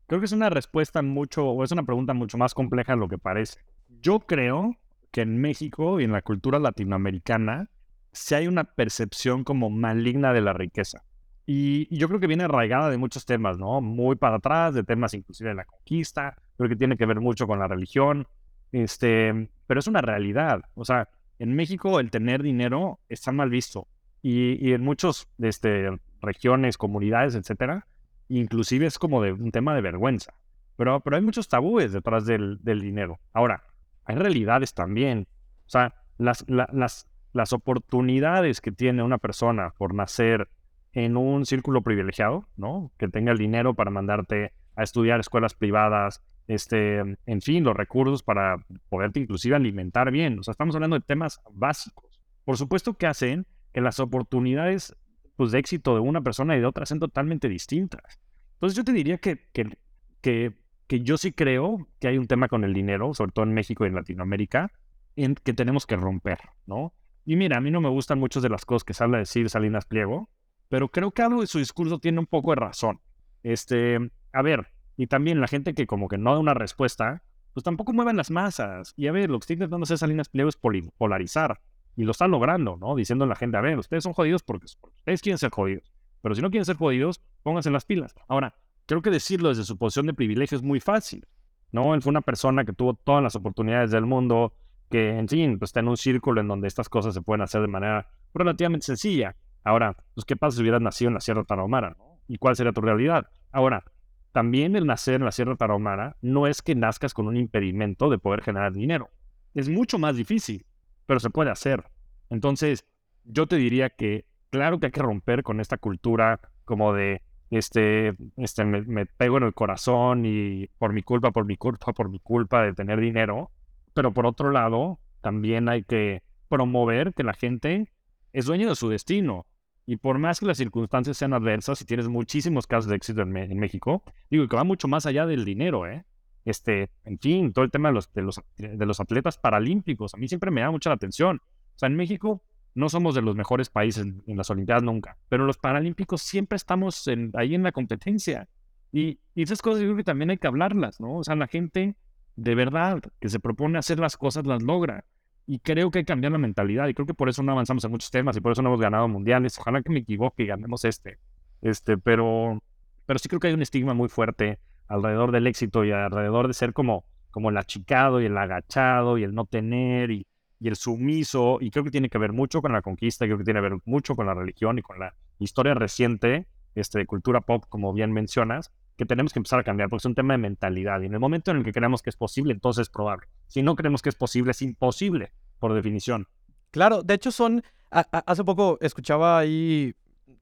[SPEAKER 2] creo que es una respuesta mucho, o es una pregunta mucho más compleja de lo que parece. Yo creo que en México y en la cultura latinoamericana, si hay una percepción como maligna de la riqueza. Y, yo creo que viene arraigada de muchos temas, ¿no? Muy para atrás, de temas inclusive de la conquista, creo que tiene que ver mucho con la religión, este, pero es una realidad. O sea, en México el tener dinero está mal visto y, en muchas este, regiones, comunidades, etcétera, inclusive es como de un tema de vergüenza. Pero, pero hay muchos tabúes detrás del, del dinero. Ahora, hay realidades también. O sea, las, las, las oportunidades que tiene una persona por nacer en un círculo privilegiado, ¿no? Que tenga el dinero para mandarte a estudiar escuelas privadas, este, en fin, los recursos para poderte inclusive alimentar bien. O sea, estamos hablando de temas básicos. Por supuesto que hacen que las oportunidades pues, de éxito de una persona y de otra sean totalmente distintas. Entonces yo te diría que, que, que que yo sí creo que hay un tema con el dinero, sobre todo en México y en Latinoamérica, en que tenemos que romper, ¿no? Y mira, a mí no me gustan muchas de las cosas que sale a decir Salinas Pliego, pero creo que algo de su discurso tiene un poco de razón. Este, a ver, y también la gente que como que no da una respuesta, pues tampoco mueven las masas. Y a ver, lo que está intentando hacer Salinas Pliego es polarizar. Y lo está logrando, ¿no? Diciendo a la gente, a ver, ustedes son jodidos porque ustedes quieren ser jodidos. Pero si no quieren ser jodidos, pónganse las pilas. Ahora, creo que decirlo desde su posición de privilegio es muy fácil, ¿no? Él fue una persona que tuvo todas las oportunidades del mundo, que, en fin, pues está en un círculo en donde estas cosas se pueden hacer de manera relativamente sencilla. Ahora, pues, ¿qué pasa si hubieras nacido en la Sierra Tarahumara? ¿Y cuál sería tu realidad? Ahora, también el nacer en la Sierra Tarahumara no es que nazcas con un impedimento de poder generar dinero. Es mucho más difícil, pero se puede hacer. Entonces, yo te diría que, claro que hay que romper con esta cultura como de este, este me, pego en el corazón y por mi culpa, por mi culpa, por mi culpa de tener dinero. Pero por otro lado, también hay que promover que la gente es dueño de su destino. Y por más que las circunstancias sean adversas, y tienes muchísimos casos de éxito en, México, digo que va mucho más allá del dinero, ¿eh? Este, en fin, todo el tema de los, de los, atletas paralímpicos, a mí siempre me da mucha la atención. O sea, en México no somos de los mejores países en, las Olimpiadas nunca, pero los Paralímpicos siempre estamos ahí en la competencia. Y, esas cosas yo creo que también hay que hablarlas, ¿no? O sea, la gente de verdad que se propone hacer las cosas las logra. Y creo que hay que cambiar la mentalidad y creo que por eso no avanzamos en muchos temas y por eso no hemos ganado mundiales. Ojalá que me equivoque y ganemos este. Este, pero, pero sí creo que hay un estigma muy fuerte alrededor del éxito y alrededor de ser como, como el achicado y el agachado y el no tener y, y el sumiso, y creo que tiene que ver mucho con la conquista, creo que tiene que ver mucho con la religión y con la historia reciente este, de cultura pop, como bien mencionas, que tenemos que empezar a cambiar, porque es un tema de mentalidad. Y en el momento en el que creemos que es posible, entonces es probable. Si no creemos que es posible, es imposible, por definición.
[SPEAKER 1] Claro, de hecho son, hace poco escuchaba ahí,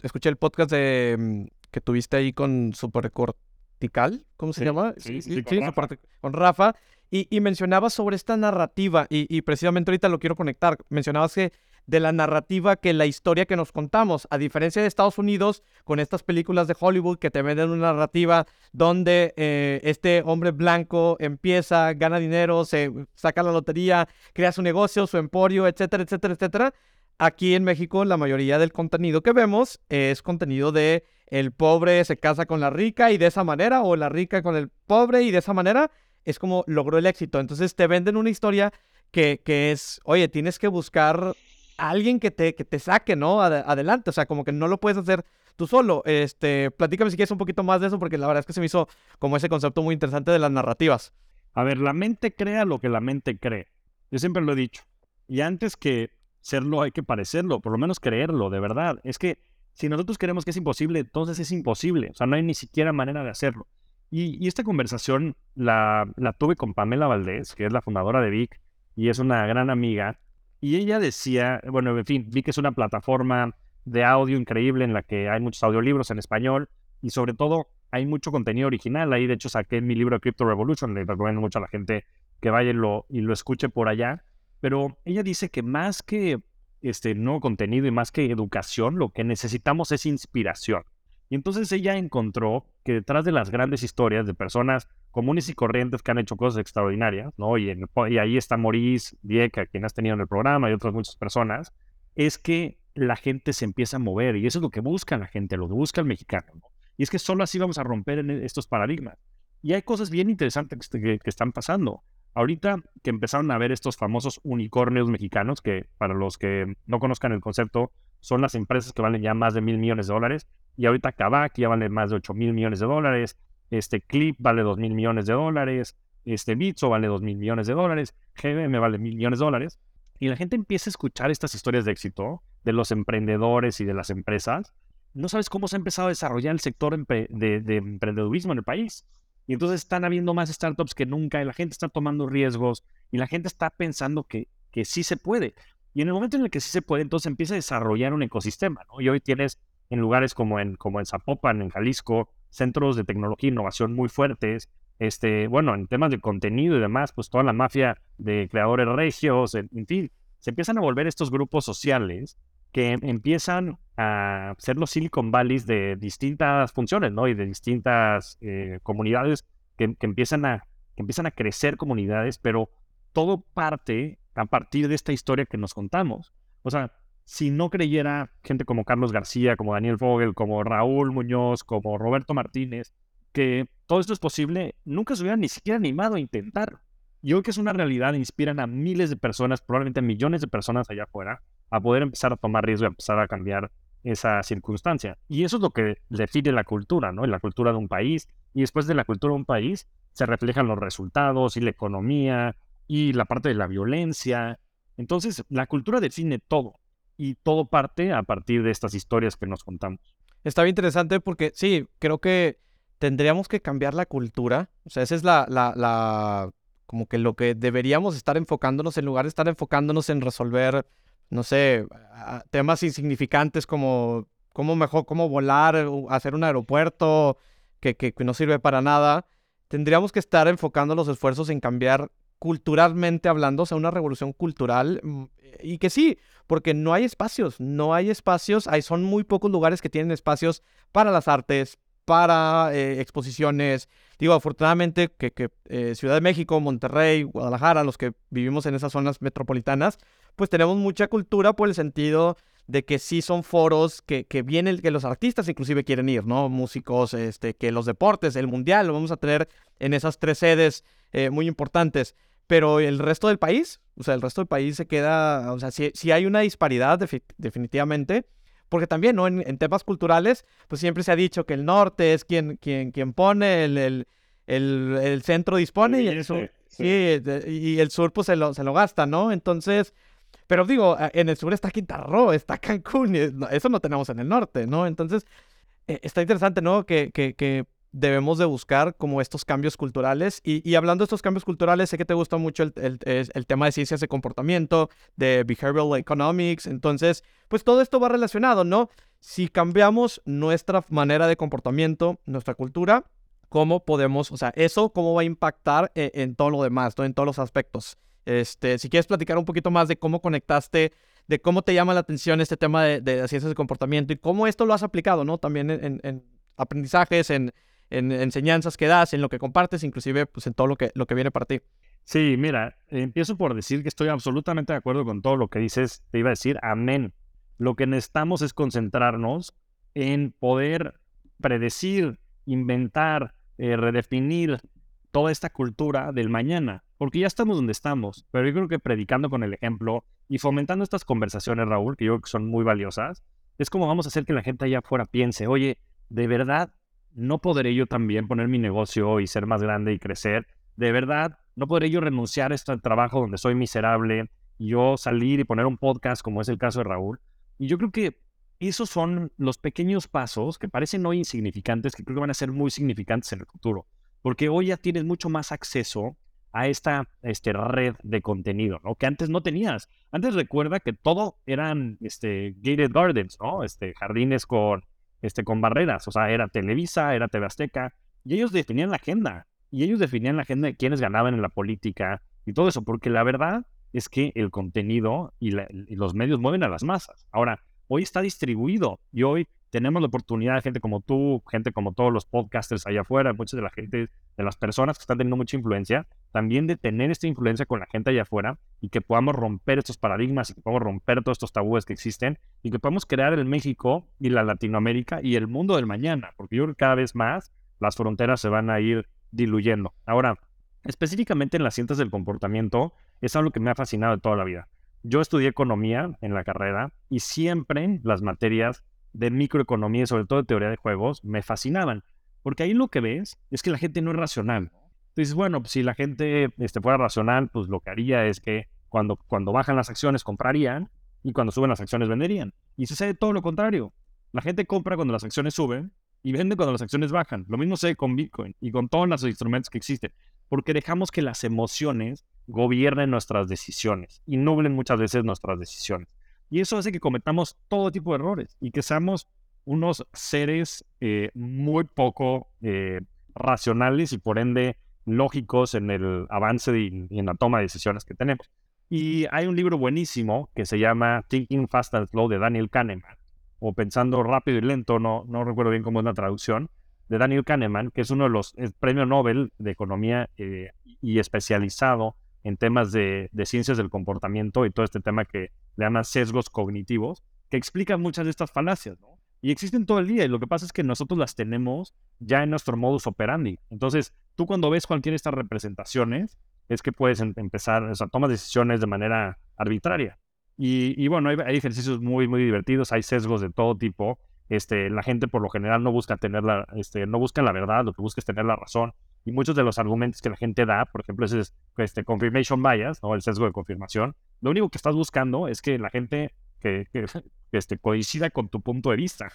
[SPEAKER 1] escuché el podcast de, mm, que tuviste ahí con Super Cortical, ¿cómo se llama?
[SPEAKER 2] Sí, sí, con, Rafa.
[SPEAKER 1] con Rafa. Y, mencionabas sobre esta narrativa, y, precisamente ahorita lo quiero conectar. Mencionabas que de la narrativa que la historia que nos contamos, a diferencia de Estados Unidos, con estas películas de Hollywood que te venden una narrativa donde eh, este hombre blanco empieza, gana dinero, se saca la lotería, crea su negocio, su emporio, etcétera, etcétera, etcétera. Aquí en México la mayoría del contenido que vemos es contenido de el pobre se casa con la rica y de esa manera, o la rica con el pobre y de esa manera es como logró el éxito. Entonces te venden una historia que, que es, oye, tienes que buscar alguien que te, que te saque, ¿no? adelante. O sea, como que no lo puedes hacer tú solo. Este, platícame si quieres un poquito más de eso, porque la verdad es que se me hizo como ese concepto muy interesante de las narrativas.
[SPEAKER 2] A ver, la mente crea lo que la mente cree. Yo siempre lo he dicho. Y antes que serlo, hay que parecerlo, por lo menos creerlo, de verdad. Es que si nosotros creemos que es imposible, entonces es imposible. O sea, no hay ni siquiera manera de hacerlo. Y, esta conversación la, tuve con Pamela Valdés, que es la fundadora de Vic y es una gran amiga. Y ella decía, bueno, en fin, Vic es una plataforma de audio increíble en la que hay muchos audiolibros en español y sobre todo hay mucho contenido original. Ahí de hecho saqué mi libro Crypto Revolution, le recomiendo mucho a la gente que vaya y lo, y lo escuche por allá. Pero ella dice que más que este nuevo contenido y más que educación, lo que necesitamos es inspiración. Y entonces ella encontró que detrás de las grandes historias de personas comunes y corrientes que han hecho cosas extraordinarias, ¿no? Y, y ahí está Maurice Vieca, quien has tenido en el programa, y otras muchas personas, es que la gente se empieza a mover y eso es lo que busca la gente, lo que busca el mexicano. ¿no? Y es que solo así vamos a romper en estos paradigmas. Y hay cosas bien interesantes que, que están pasando. Ahorita que empezaron a ver estos famosos unicornios mexicanos, que para los que no conozcan el concepto, son las empresas que valen ya más de mil millones de dólares, y ahorita Kavak ya vale más de 8 mil millones de dólares, este Clip vale 2 mil millones de dólares, este Bitso vale 2 mil millones de dólares, GBM vale mil millones de dólares, y la gente empieza a escuchar estas historias de éxito de los emprendedores y de las empresas, no sabes cómo se ha empezado a desarrollar el sector de, de emprendedurismo en el país. Y entonces están habiendo más startups que nunca y la gente está tomando riesgos y la gente está pensando que, que sí se puede. Y en el momento en el que sí se puede, entonces empieza a desarrollar un ecosistema, ¿no? Y hoy tienes en lugares como en, como en Zapopan, en Jalisco, centros de tecnología e innovación muy fuertes. Este, bueno, en temas de contenido y demás, pues toda la mafia de creadores regios, en, fin, se empiezan a volver estos grupos sociales que empiezan a ser los Silicon Valleys de distintas funciones, ¿no? Y de distintas eh, comunidades que, empiezan a, que empiezan a crecer comunidades, pero todo parte a partir de esta historia que nos contamos. O sea, si no creyera gente como Carlos García, como Daniel Vogel, como Raúl Muñoz, como Roberto Martínez, que todo esto es posible, nunca se hubieran ni siquiera animado a intentar. Y hoy que es una realidad, inspiran a miles de personas, probablemente a millones de personas allá afuera, a poder empezar a tomar riesgo a empezar a cambiar esa circunstancia. Y eso es lo que define la cultura, ¿no? La cultura de un país. Y después de la cultura de un país se reflejan los resultados y la economía y la parte de la violencia. Entonces, la cultura define todo. Y todo parte a partir de estas historias que nos contamos.
[SPEAKER 1] Está bien interesante porque sí, creo que tendríamos que cambiar la cultura. O sea, esa es la, la, la como que lo que deberíamos estar enfocándonos en lugar de estar enfocándonos en resolver, no sé, temas insignificantes como cómo mejor, cómo volar, hacer un aeropuerto que, que, no sirve para nada. Tendríamos que estar enfocando los esfuerzos en cambiar culturalmente hablando, sea, una revolución cultural. Mm, y que sí, porque no hay espacios, no hay espacios, hay, son muy pocos lugares que tienen espacios para las artes, para eh, exposiciones. Digo, afortunadamente que, eh, Ciudad de México, Monterrey, Guadalajara, los que vivimos en esas zonas metropolitanas, pues tenemos mucha cultura por el sentido de que sí son foros que, que vienen, que los artistas inclusive quieren ir, ¿no? Músicos, este, que los deportes, el mundial, lo vamos a tener en esas tres sedes eh, muy importantes. Pero el resto del país, o sea, el resto del país se queda, o sea, si, hay una disparidad definitivamente, porque también, ¿no? En, temas culturales, pues siempre se ha dicho que el norte es quien, quien, quien pone, el, el, centro dispone y el sur, sí. y el sur pues se lo, se lo gasta, ¿no? Entonces, pero digo, en el sur está Quintana Roo, está Cancún, y eso no tenemos en el norte, ¿no? Entonces, e, está interesante, ¿no? Que, que, que debemos de buscar como estos cambios culturales. Y, hablando de estos cambios culturales, sé que te gusta mucho el, tema de ciencias de comportamiento, de behavioral economics. Entonces, pues todo esto va relacionado, ¿no? Si cambiamos nuestra manera de comportamiento, nuestra cultura, ¿cómo podemos, o sea, eso cómo va a impactar en, en todo lo demás, ¿no? En todos los aspectos. Este, si quieres platicar un poquito más de cómo conectaste, de cómo te llama la atención este tema de, ciencias de comportamiento y cómo esto lo has aplicado, ¿no? También en aprendizajes, en, en enseñanzas que das, en lo que compartes, inclusive pues en todo lo que, lo que viene para ti.
[SPEAKER 2] Sí, mira, empiezo por decir que estoy absolutamente de acuerdo con todo lo que dices. Te iba a decir amén. Lo que necesitamos es concentrarnos en poder predecir, inventar, eh, redefinir toda esta cultura del mañana, porque ya estamos donde estamos, pero yo creo que predicando con el ejemplo y fomentando estas conversaciones, Raúl, que yo creo que son muy valiosas, es como vamos a hacer que la gente allá afuera piense, oye, ¿de verdad no podré yo también poner mi negocio y ser más grande y crecer. De verdad, no podré yo renunciar a este trabajo donde soy miserable, yo salir y poner un podcast como es el caso de Raúl. Y yo creo que esos son los pequeños pasos que parecen hoy insignificantes, que creo que van a ser muy significantes en el futuro. Porque hoy ya tienes mucho más acceso a esta este, red de contenido, ¿no? Que antes no tenías. Antes recuerda que todo eran este, gated gardens, ¿no? Este, jardines con este, con barreras. O sea, era Televisa, era TV Azteca, y ellos definían la agenda. Y ellos definían la agenda de quiénes ganaban en la política y todo eso, porque la verdad es que el contenido y, los medios mueven a las masas. Ahora, hoy está distribuido y hoy tenemos la oportunidad de gente como tú, gente como todos los podcasters allá afuera, muchas de la gente, de las personas que están teniendo mucha influencia, también de tener esta influencia con la gente allá afuera y que podamos romper estos paradigmas y que podamos romper todos estos tabúes que existen y que podamos crear el México y la Latinoamérica y el mundo del mañana, porque yo creo que cada vez más las fronteras se van a ir diluyendo. Ahora, específicamente en las ciencias del comportamiento, es algo que me ha fascinado de toda la vida. Yo estudié economía en la carrera y siempre las materias de microeconomía y sobre todo de teoría de juegos me fascinaban, porque ahí lo que ves es que la gente no es racional dices, bueno, pues si la gente este, fuera racional, pues lo que haría es que cuando, cuando bajan las acciones comprarían y cuando suben las acciones venderían. Y sucede todo lo contrario. La gente compra cuando las acciones suben y vende cuando las acciones bajan. Lo mismo sucede con Bitcoin y con todos los instrumentos que existen. Porque dejamos que las emociones gobiernen nuestras decisiones y nublen muchas veces nuestras decisiones. Y eso hace que cometamos todo tipo de errores y que seamos unos seres eh, muy poco eh, racionales y por ende lógicos en el avance y, en la toma de decisiones que tenemos. Y hay un libro buenísimo que se llama Thinking Fast and Slow de Daniel Kahneman, o Pensando rápido y lento, no, no recuerdo bien cómo es la traducción, de Daniel Kahneman, que es uno de los premios Nobel de Economía eh, y especializado en temas de, ciencias del comportamiento y todo este tema que le llaman sesgos cognitivos, que explica muchas de estas falacias, ¿no? Y existen todo el día y lo que pasa es que nosotros las tenemos ya en nuestro modus operandi. Entonces, tú cuando ves cualquiera de estas representaciones, es que puedes em, empezar, o sea, tomas decisiones de manera arbitraria. Y, bueno, hay, ejercicios muy, muy divertidos, hay sesgos de todo tipo. Este, la gente por lo general no busca tener la, este, no busca la verdad, lo que busca es tener la razón. Y muchos de los argumentos que la gente da, por ejemplo, es este, confirmation bias, o el sesgo de confirmación. Lo único que estás buscando es que la gente que, que, este, coincida con tu punto de vista.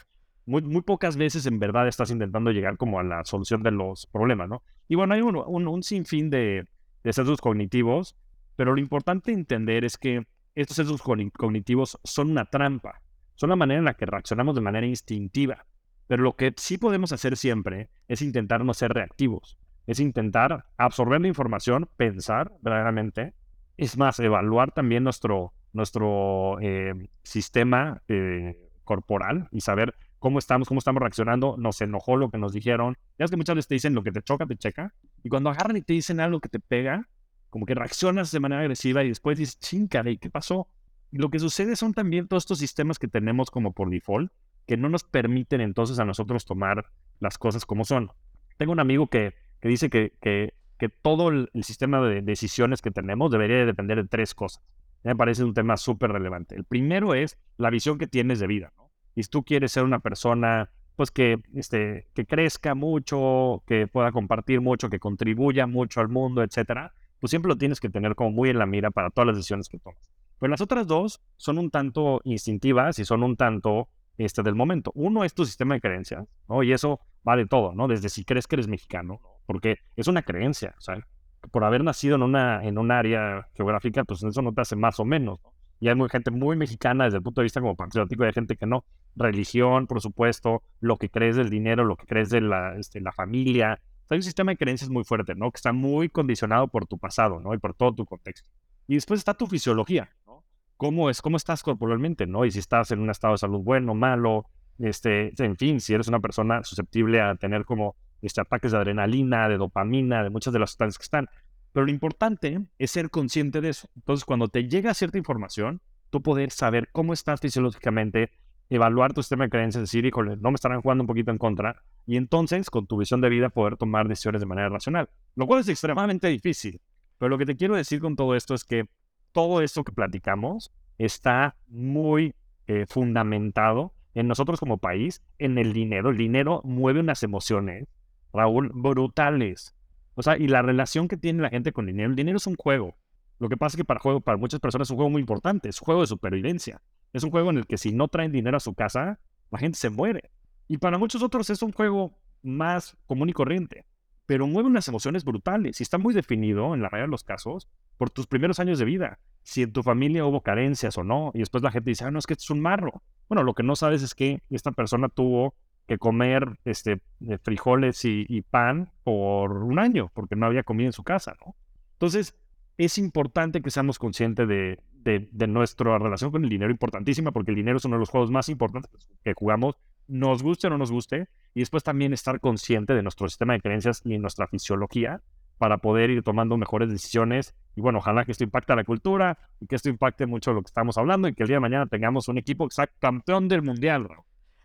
[SPEAKER 2] Muy, pocas veces en verdad estás intentando llegar como a la solución de los problemas, ¿no? Y bueno, hay un, un, sinfín de, de sesgos cognitivos, pero lo importante entender es que estos sesgos cognitivos son una trampa, son la manera en la que reaccionamos de manera instintiva. Pero lo que sí podemos hacer siempre es intentar no ser reactivos, es intentar absorber la información, pensar verdaderamente, es más, evaluar también nuestro, nuestro eh, sistema eh, corporal y saber cómo estamos, cómo estamos reaccionando, nos enojó lo que nos dijeron. Ya es que muchas veces te dicen lo que te choca, te checa, y cuando agarran y te dicen algo que te pega, como que reaccionas de manera agresiva y después dices, ¿y ¿qué pasó? Lo que sucede son también todos estos sistemas que tenemos como por default, que no nos permiten entonces a nosotros tomar las cosas como son. Tengo un amigo que, que dice que, que, que todo el, sistema de decisiones que tenemos debería depender de tres cosas. Me parece un tema súper relevante. El primero es la visión que tienes de vida. Y si tú quieres ser una persona pues que, este, que crezca mucho, que pueda compartir mucho, que contribuya mucho al mundo, etcétera, pues siempre lo tienes que tener como muy en la mira para todas las decisiones que tomas. Pero las otras dos son un tanto instintivas y son un tanto este, del momento. Uno es tu sistema de creencias, ¿no? Y eso va de todo, ¿no? Desde si crees que eres mexicano, porque es una creencia, ¿sabes? Por haber nacido en una, en un área geográfica, pues eso no te hace más o menos, ¿no? Y hay muy, gente muy mexicana desde el punto de vista como patriótico, hay gente que no. Religión, por supuesto, lo que crees del dinero, lo que crees de la, este, la familia, hay un sistema de creencias muy fuerte, ¿no? Que está muy condicionado por tu pasado, ¿no? Y por todo tu contexto. Y después está tu fisiología, ¿no? ¿Cómo, es, cómo estás corporalmente, ¿no? Y si estás en un estado de salud bueno, malo, este, en fin, si eres una persona susceptible a tener como este, ataques de adrenalina, de dopamina, de muchas de las sustancias que están. Pero lo importante es ser consciente de eso. Entonces, cuando te llega cierta información, tú poder saber cómo estás fisiológicamente, evaluar tu sistema de creencias, decir, híjole, no me estarán jugando un poquito en contra, y entonces, con tu visión de vida, poder tomar decisiones de manera racional, lo cual es extremadamente difícil. Pero lo que te quiero decir con todo esto es que todo esto que platicamos está muy eh, fundamentado en nosotros como país, en el dinero. El dinero mueve unas emociones, Raúl, brutales. O sea, y la relación que tiene la gente con el dinero, el dinero es un juego. Lo que pasa es que para, juego, para muchas personas es un juego muy importante, es un juego de supervivencia. Es un juego en el que si no traen dinero a su casa, la gente se muere. Y para muchos otros es un juego más común y corriente, pero mueve unas emociones brutales y está muy definido, en la mayoría de los casos, por tus primeros años de vida. Si en tu familia hubo carencias o no, y después la gente dice, ah, no, es que esto es un marro. Bueno, lo que no sabes es que esta persona tuvo que comer este, eh, frijoles y, pan por un año, porque no había comida en su casa, ¿no? Entonces, es importante que seamos conscientes de, de, nuestra relación con el dinero, importantísima, porque el dinero es uno de los juegos más importantes que jugamos, nos guste o no nos guste, y después también estar consciente de nuestro sistema de creencias y nuestra fisiología para poder ir tomando mejores decisiones. Y bueno, ojalá que esto impacte a la cultura y que esto impacte mucho lo que estamos hablando y que el día de mañana tengamos un equipo exacto campeón del mundial.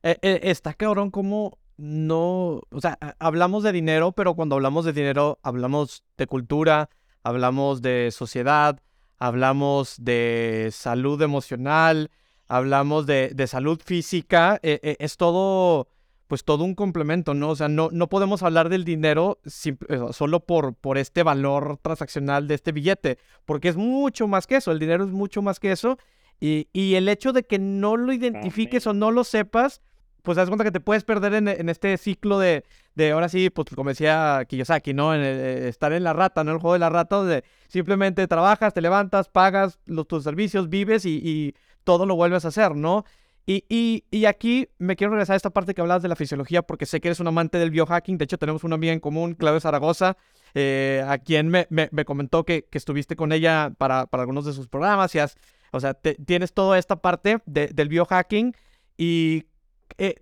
[SPEAKER 1] Eh, eh, está cabrón como no, o sea, hablamos de dinero, pero cuando hablamos de dinero hablamos de cultura, hablamos de sociedad, hablamos de salud emocional, hablamos de, salud física, eh, eh, es todo, pues todo un complemento, ¿no? O sea, no, no podemos hablar del dinero eh, solo por, por este valor transaccional de este billete, porque es mucho más que eso, el dinero es mucho más que eso, y, y el hecho de que no lo identifiques o no lo sepas, pues das cuenta que te puedes perder en, este ciclo de, de, ahora sí, pues como decía Kiyosaki, ¿no? En eh, estar en la rata, ¿no? El juego de la rata donde simplemente trabajas, te levantas, pagas los, tus servicios, vives y, todo lo vuelves a hacer, ¿no? Y, y, aquí me quiero regresar a esta parte que hablabas de la fisiología porque sé que eres un amante del biohacking. De hecho, tenemos una amiga en común, Claudia Zaragoza, eh, a quien me, me, comentó que, que, estuviste con ella para, para, algunos de sus programas y has, o sea, tienes toda esta parte del biohacking y eh,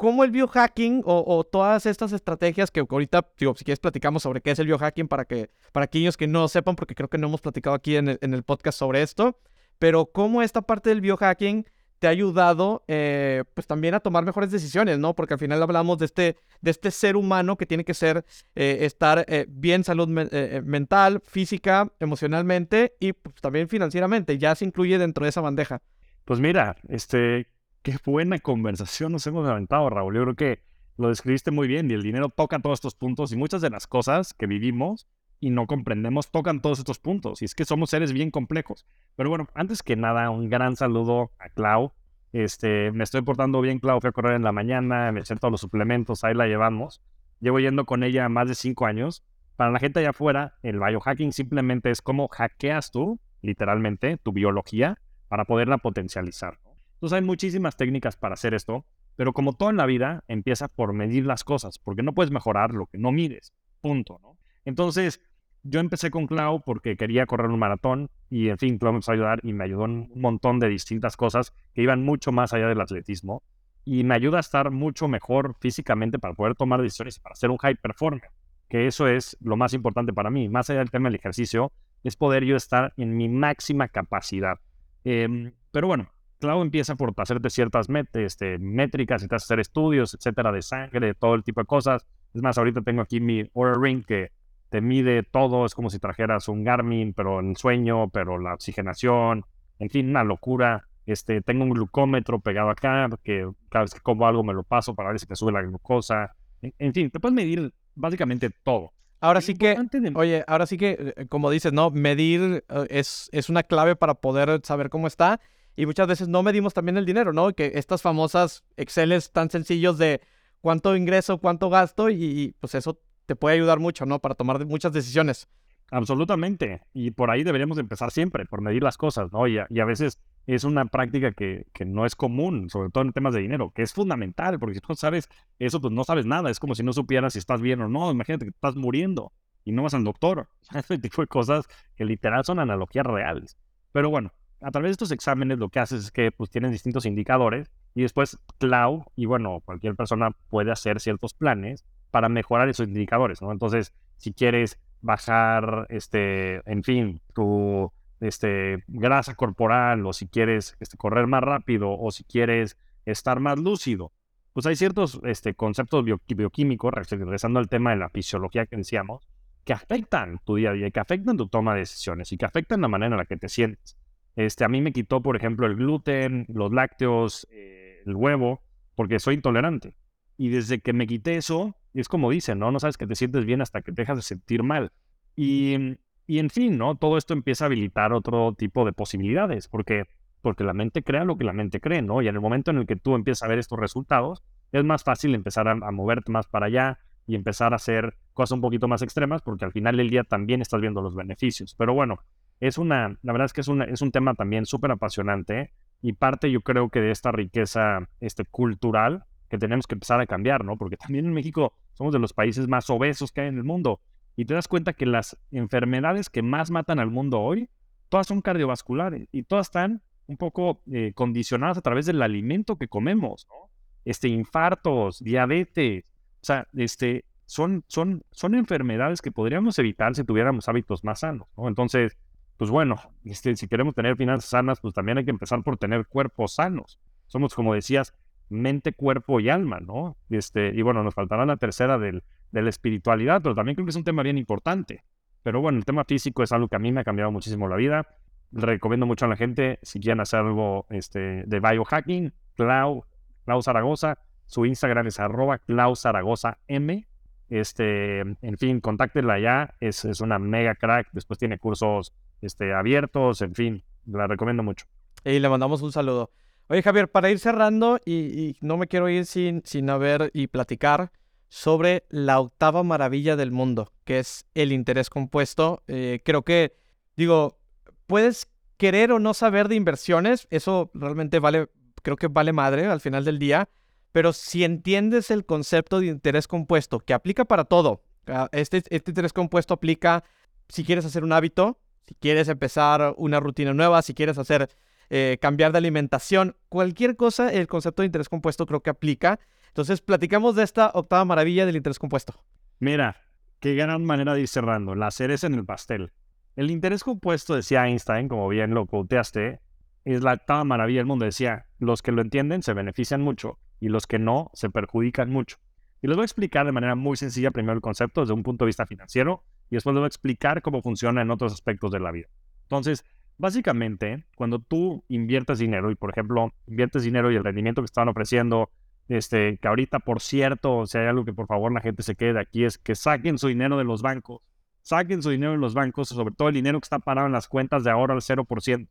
[SPEAKER 1] cómo el biohacking o, todas estas estrategias que ahorita, si quieres platicamos sobre qué es el biohacking para que para aquellos que no sepan, porque creo que no hemos platicado aquí en el, podcast sobre esto, pero cómo esta parte del biohacking te ha ayudado eh, pues también a tomar mejores decisiones, ¿no? Porque al final hablamos de este, de este ser humano que tiene que ser, eh, estar eh, bien salud mental, física, emocionalmente y pues, también financieramente. Ya se incluye dentro de esa bandeja.
[SPEAKER 2] Pues mira, este, qué buena conversación nos hemos levantado, Raúl. Yo creo que lo describiste muy bien y el dinero toca todos estos puntos y muchas de las cosas que vivimos y no comprendemos tocan todos estos puntos. Y es que somos seres bien complejos. Pero bueno, antes que nada, un gran saludo a Clau. Este, me estoy portando bien, Clau. Fui a correr en la mañana, me eché todos los suplementos, ahí la llevamos. Llevo yendo con ella más de cinco años. Para la gente allá afuera, el biohacking simplemente es cómo hackeas tú, literalmente, tu biología para poderla potencializar. Entonces hay muchísimas técnicas para hacer esto, pero como todo en la vida, empieza por medir las cosas, porque no puedes mejorar lo que no mides. Punto, ¿no? Entonces, yo empecé con Clau porque quería correr un maratón y, en fin, Clau me empezó a ayudar y me ayudó en un montón de distintas cosas que iban mucho más allá del atletismo y me ayuda a estar mucho mejor físicamente para poder tomar decisiones y para ser un high performer, que eso es lo más importante para mí. Más allá del tema del ejercicio, es poder yo estar en mi máxima capacidad. Em, pero bueno, Clau empieza por hacerte ciertas este, métricas, y te hacer estudios, etcétera, de sangre, de todo el tipo de cosas. Es más, ahorita tengo aquí mi Aura Ring que te mide todo, es como si trajeras un Garmin, pero en sueño, pero la oxigenación, en fin, una locura. Este, tengo un glucómetro pegado acá, que cada vez que como algo me lo paso para ver si te sube la glucosa. En, fin, te puedes medir básicamente todo.
[SPEAKER 1] Ahora sí que, oye, ahora sí que, eh, como dices, ¿no? Medir eh, es, es una clave para poder saber cómo está y muchas veces no medimos también el dinero, ¿no? Que estas famosas Exceles tan sencillos de cuánto ingreso, cuánto gasto y pues eso te puede ayudar mucho, ¿no? Para tomar muchas decisiones.
[SPEAKER 2] Absolutamente. Y por ahí deberíamos empezar siempre, por medir las cosas, ¿no? Y a, y a veces es una práctica que, que, no es común, sobre todo en temas de dinero, que es fundamental, porque si tú sabes eso, pues no sabes nada. Es como si no supieras si estás bien o no. Imagínate que estás muriendo y no vas al doctor. Ese tipo de cosas que literal son analogías reales. Pero bueno, a través de estos exámenes lo que haces es que pues tienen distintos indicadores y después Cloud y bueno, cualquier persona puede hacer ciertos planes para mejorar esos indicadores, ¿no? Entonces, si quieres bajar, este, en fin, tu este, grasa corporal o si quieres este, correr más rápido o si quieres estar más lúcido, pues hay ciertos este, conceptos bioquímicos, regresando al tema de la fisiología que decíamos, que afectan tu día a día, que afectan tu toma de decisiones y que afectan la manera en la que te sientes. Este, a mí me quitó, por ejemplo, el gluten, los lácteos, eh, el huevo, porque soy intolerante. Y desde que me quité eso, es como dicen, ¿no? No sabes que te sientes bien hasta que te dejas de sentir mal. Y, y en fin, ¿no? Todo esto empieza a habilitar otro tipo de posibilidades, porque, porque la mente crea lo que la mente cree, ¿no? Y en el momento en el que tú empiezas a ver estos resultados, es más fácil empezar a, a moverte más para allá y empezar a hacer cosas un poquito más extremas, porque al final del día también estás viendo los beneficios. Pero bueno, es una, la verdad es que es, una, es un tema también súper apasionante y parte yo creo que de esta riqueza este, cultural que tenemos que empezar a cambiar, ¿no? Porque también en México somos de los países más obesos que hay en el mundo y te das cuenta que las enfermedades que más matan al mundo hoy, todas son cardiovasculares y todas están un poco eh, condicionadas a través del alimento que comemos, ¿no? Este, infartos, diabetes, o sea, este, son, son, son enfermedades que podríamos evitar si tuviéramos hábitos más sanos, ¿no? Entonces, pues bueno, este, si queremos tener finanzas sanas, pues también hay que empezar por tener cuerpos sanos. Somos, como decías, mente, cuerpo y alma, ¿no? Este, y bueno, nos faltará la tercera del, de la espiritualidad, pero también creo que es un tema bien importante. Pero bueno, el tema físico es algo que a mí me ha cambiado muchísimo la vida. recomiendo mucho a la gente, si quieren hacer algo este, de biohacking, Clau, Clau Zaragoza, su Instagram es arroba Clau Zaragoza M. Este, en fin, contáctenla ya, es, es una mega crack, después tiene cursos este, abiertos, en fin, la recomiendo mucho.
[SPEAKER 1] Y le mandamos un saludo. Oye, Javier, para ir cerrando, y, no me quiero ir sin, sin haber y platicar sobre la octava maravilla del mundo, que es el interés compuesto. Eh, creo que, digo, puedes querer o no saber de inversiones, eso realmente vale, creo que vale madre al final del día, pero si entiendes el concepto de interés compuesto, que aplica para todo, ah, este, este interés compuesto aplica si quieres hacer un hábito, si quieres empezar una rutina nueva, si quieres hacer eh, cambiar de alimentación, cualquier cosa, el concepto de interés compuesto creo que aplica. Entonces, platicamos de esta octava maravilla del interés compuesto.
[SPEAKER 2] Mira, qué gran manera de ir cerrando. La cereza en el pastel. El interés compuesto, decía Einstein, como bien lo quoteaste, es la octava maravilla del mundo. Decía, los que lo entienden se benefician mucho y los que no se perjudican mucho. Y les voy a explicar de manera muy sencilla primero el concepto desde un punto de vista financiero y después les voy a explicar cómo funciona en otros aspectos de la vida. Entonces, básicamente, cuando tú inviertes dinero y, por ejemplo, inviertes dinero y el rendimiento que están ofreciendo, este, que ahorita, por cierto, si hay algo que por favor la gente se quede aquí, es que saquen su dinero de los bancos. Saquen su dinero de los bancos, sobre todo el dinero que está parado en las cuentas de ahorro al 0%.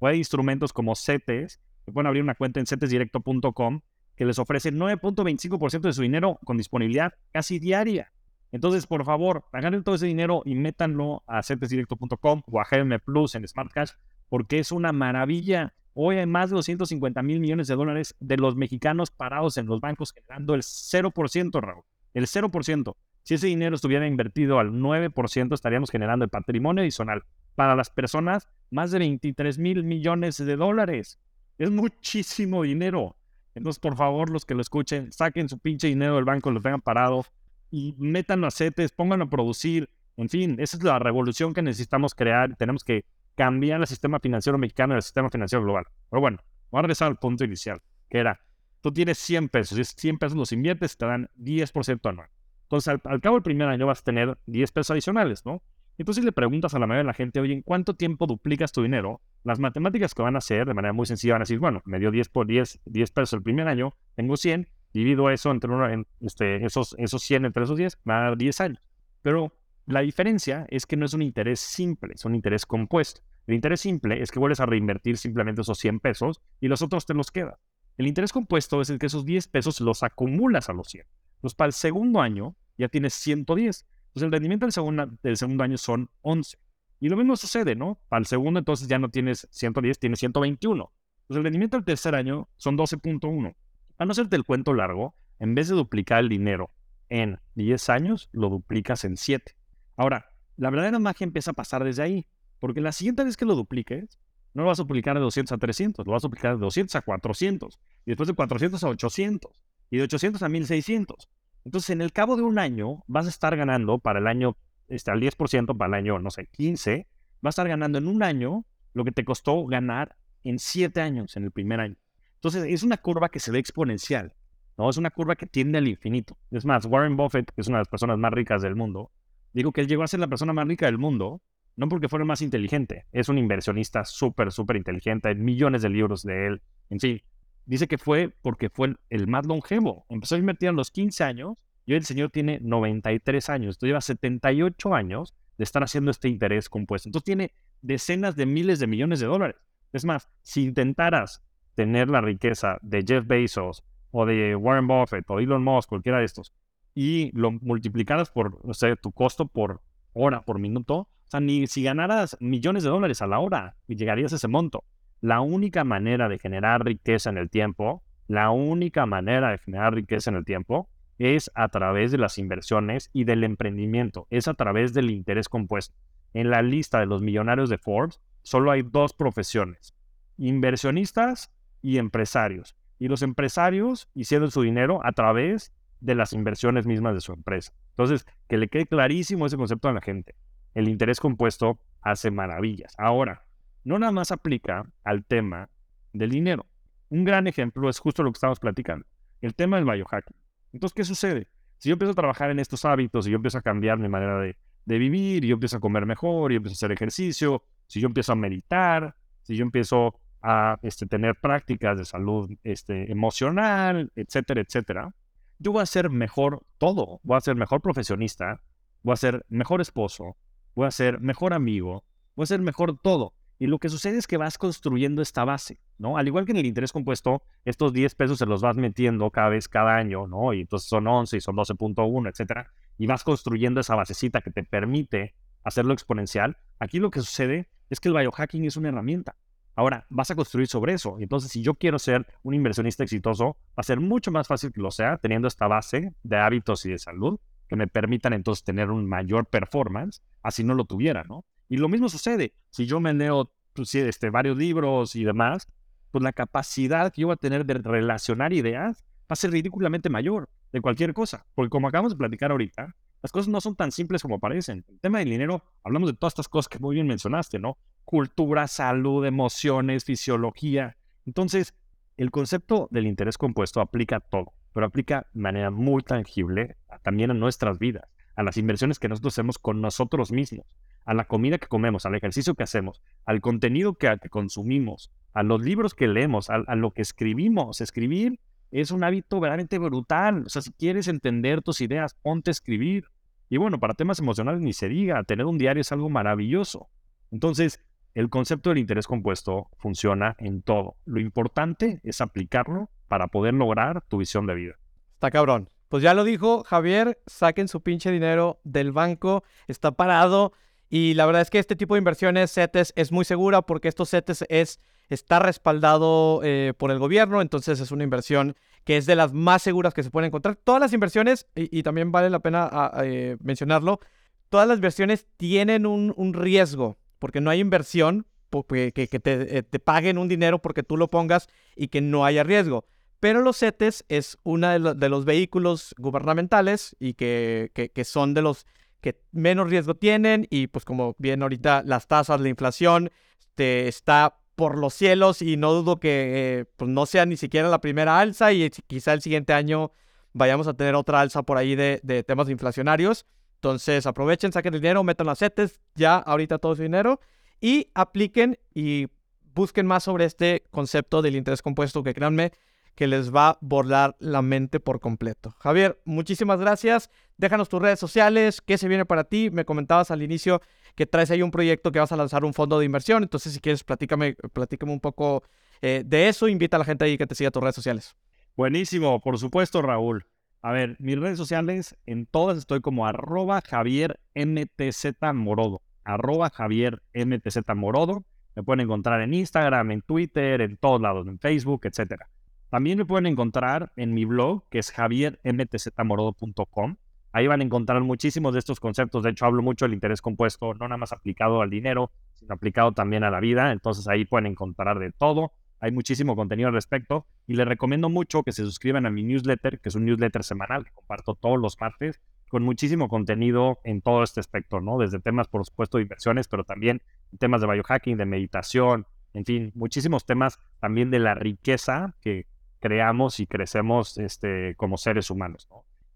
[SPEAKER 2] O hay instrumentos como CETES, que pueden abrir una cuenta en cetesdirecto.com que les ofrece 9.25% de su dinero con disponibilidad casi diaria. Entonces, por favor, agarren todo ese dinero y métanlo a cetesdirecto.com o a GM Plus en Smart Cash, porque es una maravilla. Hoy hay más de 250 mil millones de dólares de los mexicanos parados en los bancos generando el 0%, Raúl. El 0%. Si ese dinero estuviera invertido al 9%, estaríamos generando el patrimonio adicional para las personas más de 23 mil millones de dólares. Es muchísimo dinero. Entonces, por favor, los que lo escuchen, saquen su pinche dinero del banco, lo tengan parado y metan a CETES, pónganlo a producir. En fin, esa es la revolución que necesitamos crear. Tenemos que cambiar el sistema financiero mexicano y el sistema financiero global. Pero bueno, vamos a regresar al punto inicial, que era, tú tienes 100 pesos, y 100 pesos los inviertes, te dan 10% anual. Entonces, al, al, cabo del primer año vas a tener 10 pesos adicionales, ¿no? Entonces le preguntas a la mayoría de la gente, oye, ¿en cuánto tiempo duplicas tu dinero? Las matemáticas que van a hacer de manera muy sencilla van a decir, bueno, me dio 10 por 10, 10 pesos el primer año, tengo 100, divido eso entre uno, en, este, esos, esos 100 entre esos 10, me va a dar 10 años. Pero la diferencia es que no es un interés simple, es un interés compuesto. El interés simple es que vuelves a reinvertir simplemente esos 100 pesos y los otros te los quedas. El interés compuesto es el que esos 10 pesos los acumulas a los 100. Entonces, para el segundo año ya tienes 110. Entonces, el rendimiento del segundo, del segundo año son 11. Y lo mismo sucede, ¿no? Para el segundo, entonces ya no tienes 110, tienes 121. Entonces, el rendimiento del tercer año son 12.1. A no hacerte el cuento largo, en vez de duplicar el dinero en 10 años, lo duplicas en 7. Ahora, la verdadera magia empieza a pasar desde ahí, porque la siguiente vez que lo dupliques, no lo vas a duplicar de 200 a 300, lo vas a duplicar de 200 a 400, y después de 400 a 800, y de 800 a 1600. Entonces, en el cabo de un año, vas a estar ganando para el año, este, al 10%, para el año, no sé, 15, vas a estar ganando en un año lo que te costó ganar en 7 años, en el primer año. Entonces, es una curva que se ve exponencial, ¿no? Es una curva que tiende al infinito. Es más, Warren Buffett, que es una de las personas más ricas del mundo, digo que él llegó a ser la persona más rica del mundo, no porque fuera el más inteligente, es un inversionista súper, súper inteligente, hay millones de libros de él, en sí. Dice que fue porque fue el, más longevo. Empezó a invertir a los 15 años y hoy el señor tiene 93 años. Entonces lleva 78 años de estar haciendo este interés compuesto. Entonces tiene decenas de miles de millones de dólares. Es más, si intentaras tener la riqueza de Jeff Bezos o de Warren Buffett o Elon Musk, cualquiera de estos, y lo multiplicaras por, o sea, tu costo por hora, por minuto, o sea, ni si ganaras millones de dólares a la hora y llegarías a ese monto. La única manera de generar riqueza en el tiempo, la única manera de generar riqueza en el tiempo es a través de las inversiones y del emprendimiento, es a través del interés compuesto. En la lista de los millonarios de Forbes solo hay dos profesiones, inversionistas y empresarios. Y los empresarios hicieron su dinero a través de las inversiones mismas de su empresa. Entonces, que le quede clarísimo ese concepto a la gente. El interés compuesto hace maravillas. Ahora, no nada más aplica al tema del dinero. Un gran ejemplo es justo lo que estamos platicando, el tema del biohacking. Entonces, ¿qué sucede? Si yo empiezo a trabajar en estos hábitos y yo empiezo a cambiar mi manera de, vivir, y yo empiezo a comer mejor, y yo empiezo a hacer ejercicio, si yo empiezo a meditar, si yo empiezo a este, tener prácticas de salud este, emocional, etcétera, etcétera, yo voy a ser mejor todo. Voy a ser mejor profesionista, voy a ser mejor esposo, voy a ser mejor amigo, voy a ser mejor todo. Y lo que sucede es que vas construyendo esta base, ¿no? Al igual que en el interés compuesto, estos 10 pesos se los vas metiendo cada vez, cada año, ¿no? Y entonces son 11 y son 12.1, etcétera. Y vas construyendo esa basecita que te permite hacerlo exponencial. Aquí lo que sucede es que el biohacking es una herramienta. Ahora, vas a construir sobre eso. Entonces, si yo quiero ser un inversionista exitoso, va a ser mucho más fácil que lo sea teniendo esta base de hábitos y de salud que me permitan entonces tener un mayor performance, así no lo tuviera, ¿no? Y lo mismo sucede. Si yo me leo pues, este, varios libros y demás, pues la capacidad que yo voy a tener de relacionar ideas va a ser ridículamente mayor de cualquier cosa. Porque como acabamos de platicar ahorita, las cosas no son tan simples como parecen. El tema del dinero, hablamos de todas estas cosas que muy bien mencionaste, ¿no? Cultura, salud, emociones, fisiología. Entonces, el concepto del interés compuesto aplica a todo, pero aplica de manera muy tangible también a nuestras vidas, a las inversiones que nosotros hacemos con nosotros mismos, a la comida que comemos, al ejercicio que hacemos, al contenido que, consumimos, a los libros que leemos, a, a lo que escribimos. Escribir es un hábito verdaderamente brutal. O sea, si quieres entender tus ideas, ponte a escribir. Y bueno, para temas emocionales ni se diga, tener un diario es algo maravilloso. Entonces, el concepto del interés compuesto funciona en todo. Lo importante es aplicarlo para poder lograr tu visión de vida.
[SPEAKER 1] Está cabrón. Pues ya lo dijo Javier, saquen su pinche dinero del banco, está parado. Y la verdad es que este tipo de inversiones, CETES, es muy segura porque estos CETES es está respaldado eh, por el gobierno, entonces es una inversión que es de las más seguras que se pueden encontrar. Todas las inversiones, y, también vale la pena ah, eh, mencionarlo, todas las inversiones tienen un, riesgo, porque no hay inversión que, eh, te, paguen un dinero porque tú lo pongas y que no haya riesgo. Pero los CETES es uno de, los vehículos gubernamentales y que, que, son de los que menos riesgo tienen y pues como bien ahorita las tasas, la inflación, te este, está por los cielos y no dudo que eh, pues no sea ni siquiera la primera alza y quizá el siguiente año vayamos a tener otra alza por ahí de, temas inflacionarios. Entonces aprovechen, saquen el dinero, metan las CETES ya ahorita todo su dinero y apliquen y busquen más sobre este concepto del interés compuesto que créanme que les va a volar la mente por completo. Javier, muchísimas gracias. Déjanos tus redes sociales, qué se viene para ti. Me comentabas al inicio que traes ahí un proyecto que vas a lanzar un fondo de inversión. Entonces, si quieres, platícame, platícame un poco eh, de eso. Invita a la gente ahí que te siga tus redes sociales.
[SPEAKER 2] Buenísimo, por supuesto, Raúl. A ver, mis redes sociales, en todas estoy como arroba Javier MTZ Morodo. Arroba Javier MTZ Morodo. Me pueden encontrar en Instagram, en Twitter, en todos lados, en Facebook, etcétera. También me pueden encontrar en mi blog, que es javiermtzmorodo.com. Ahí van a encontrar muchísimos de estos conceptos. De hecho, hablo mucho del interés compuesto, no nada más aplicado al dinero, sino aplicado también a la vida. Entonces ahí pueden encontrar de todo. Hay muchísimo contenido al respecto. Y les recomiendo mucho que se suscriban a mi newsletter, que es un newsletter semanal que comparto todos los martes, con muchísimo contenido en todo este espectro, ¿no? Desde temas, por supuesto, de inversiones, pero también temas de biohacking, de meditación, en fin, muchísimos temas también de la riqueza que creamos y crecemos este, como seres humanos.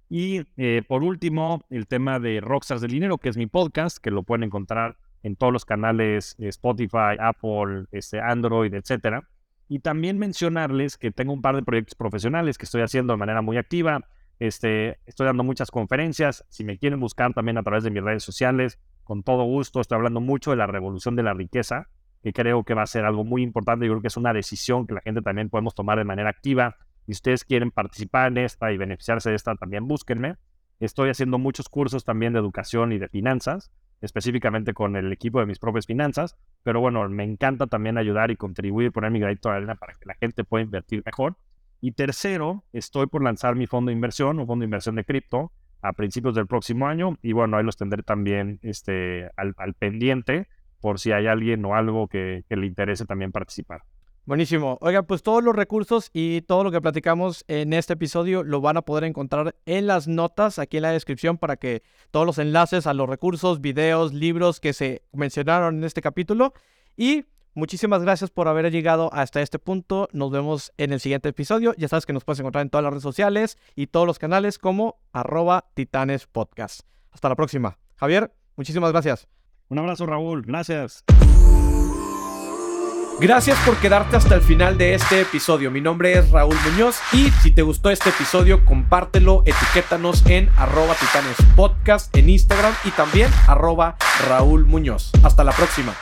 [SPEAKER 2] Y eh, por último, el tema de Rockstars del Dinero, que es mi podcast, que lo pueden encontrar en todos los canales eh, Spotify, Apple, este, Android, etc. Y también mencionarles que tengo un par de proyectos profesionales que estoy haciendo de manera muy activa. Este, estoy dando muchas conferencias. Si me quieren buscar también a través de mis redes sociales, con todo gusto. Estoy hablando mucho de la revolución de la riqueza que creo que va a ser algo muy importante. Yo creo que es una decisión que la gente también podemos tomar de manera activa. Si ustedes quieren participar en esta y beneficiarse de esta, también búsquenme. Estoy haciendo muchos cursos también de educación y de finanzas, específicamente con el equipo de mis propias finanzas. Pero bueno, me encanta también ayudar y contribuir, poner mi granito de arena para que la gente pueda invertir mejor. Y tercero, estoy por lanzar mi fondo de inversión, un fondo de inversión de cripto, a principios del próximo año. Y bueno, ahí los tendré también este, al, al pendiente por si hay alguien o algo que, le interese también participar.
[SPEAKER 1] Buenísimo. Oiga, pues todos los recursos y todo lo que platicamos en este episodio lo van a poder encontrar en las notas aquí en la descripción para que todos los enlaces a los recursos, videos, libros que se mencionaron en este capítulo. Y muchísimas gracias por haber llegado hasta este punto. Nos vemos en el siguiente episodio. Ya sabes que nos puedes encontrar en todas las redes sociales y todos los canales como arroba titanes. Hasta la próxima. Javier, muchísimas gracias.
[SPEAKER 2] Un abrazo Raúl, gracias.
[SPEAKER 1] Gracias por quedarte hasta el final de este episodio. Mi nombre es Raúl Muñoz y si te gustó este episodio, compártelo, etiquétanos en arroba titanes podcast en Instagram y también arroba Raúl Muñoz. Hasta la próxima.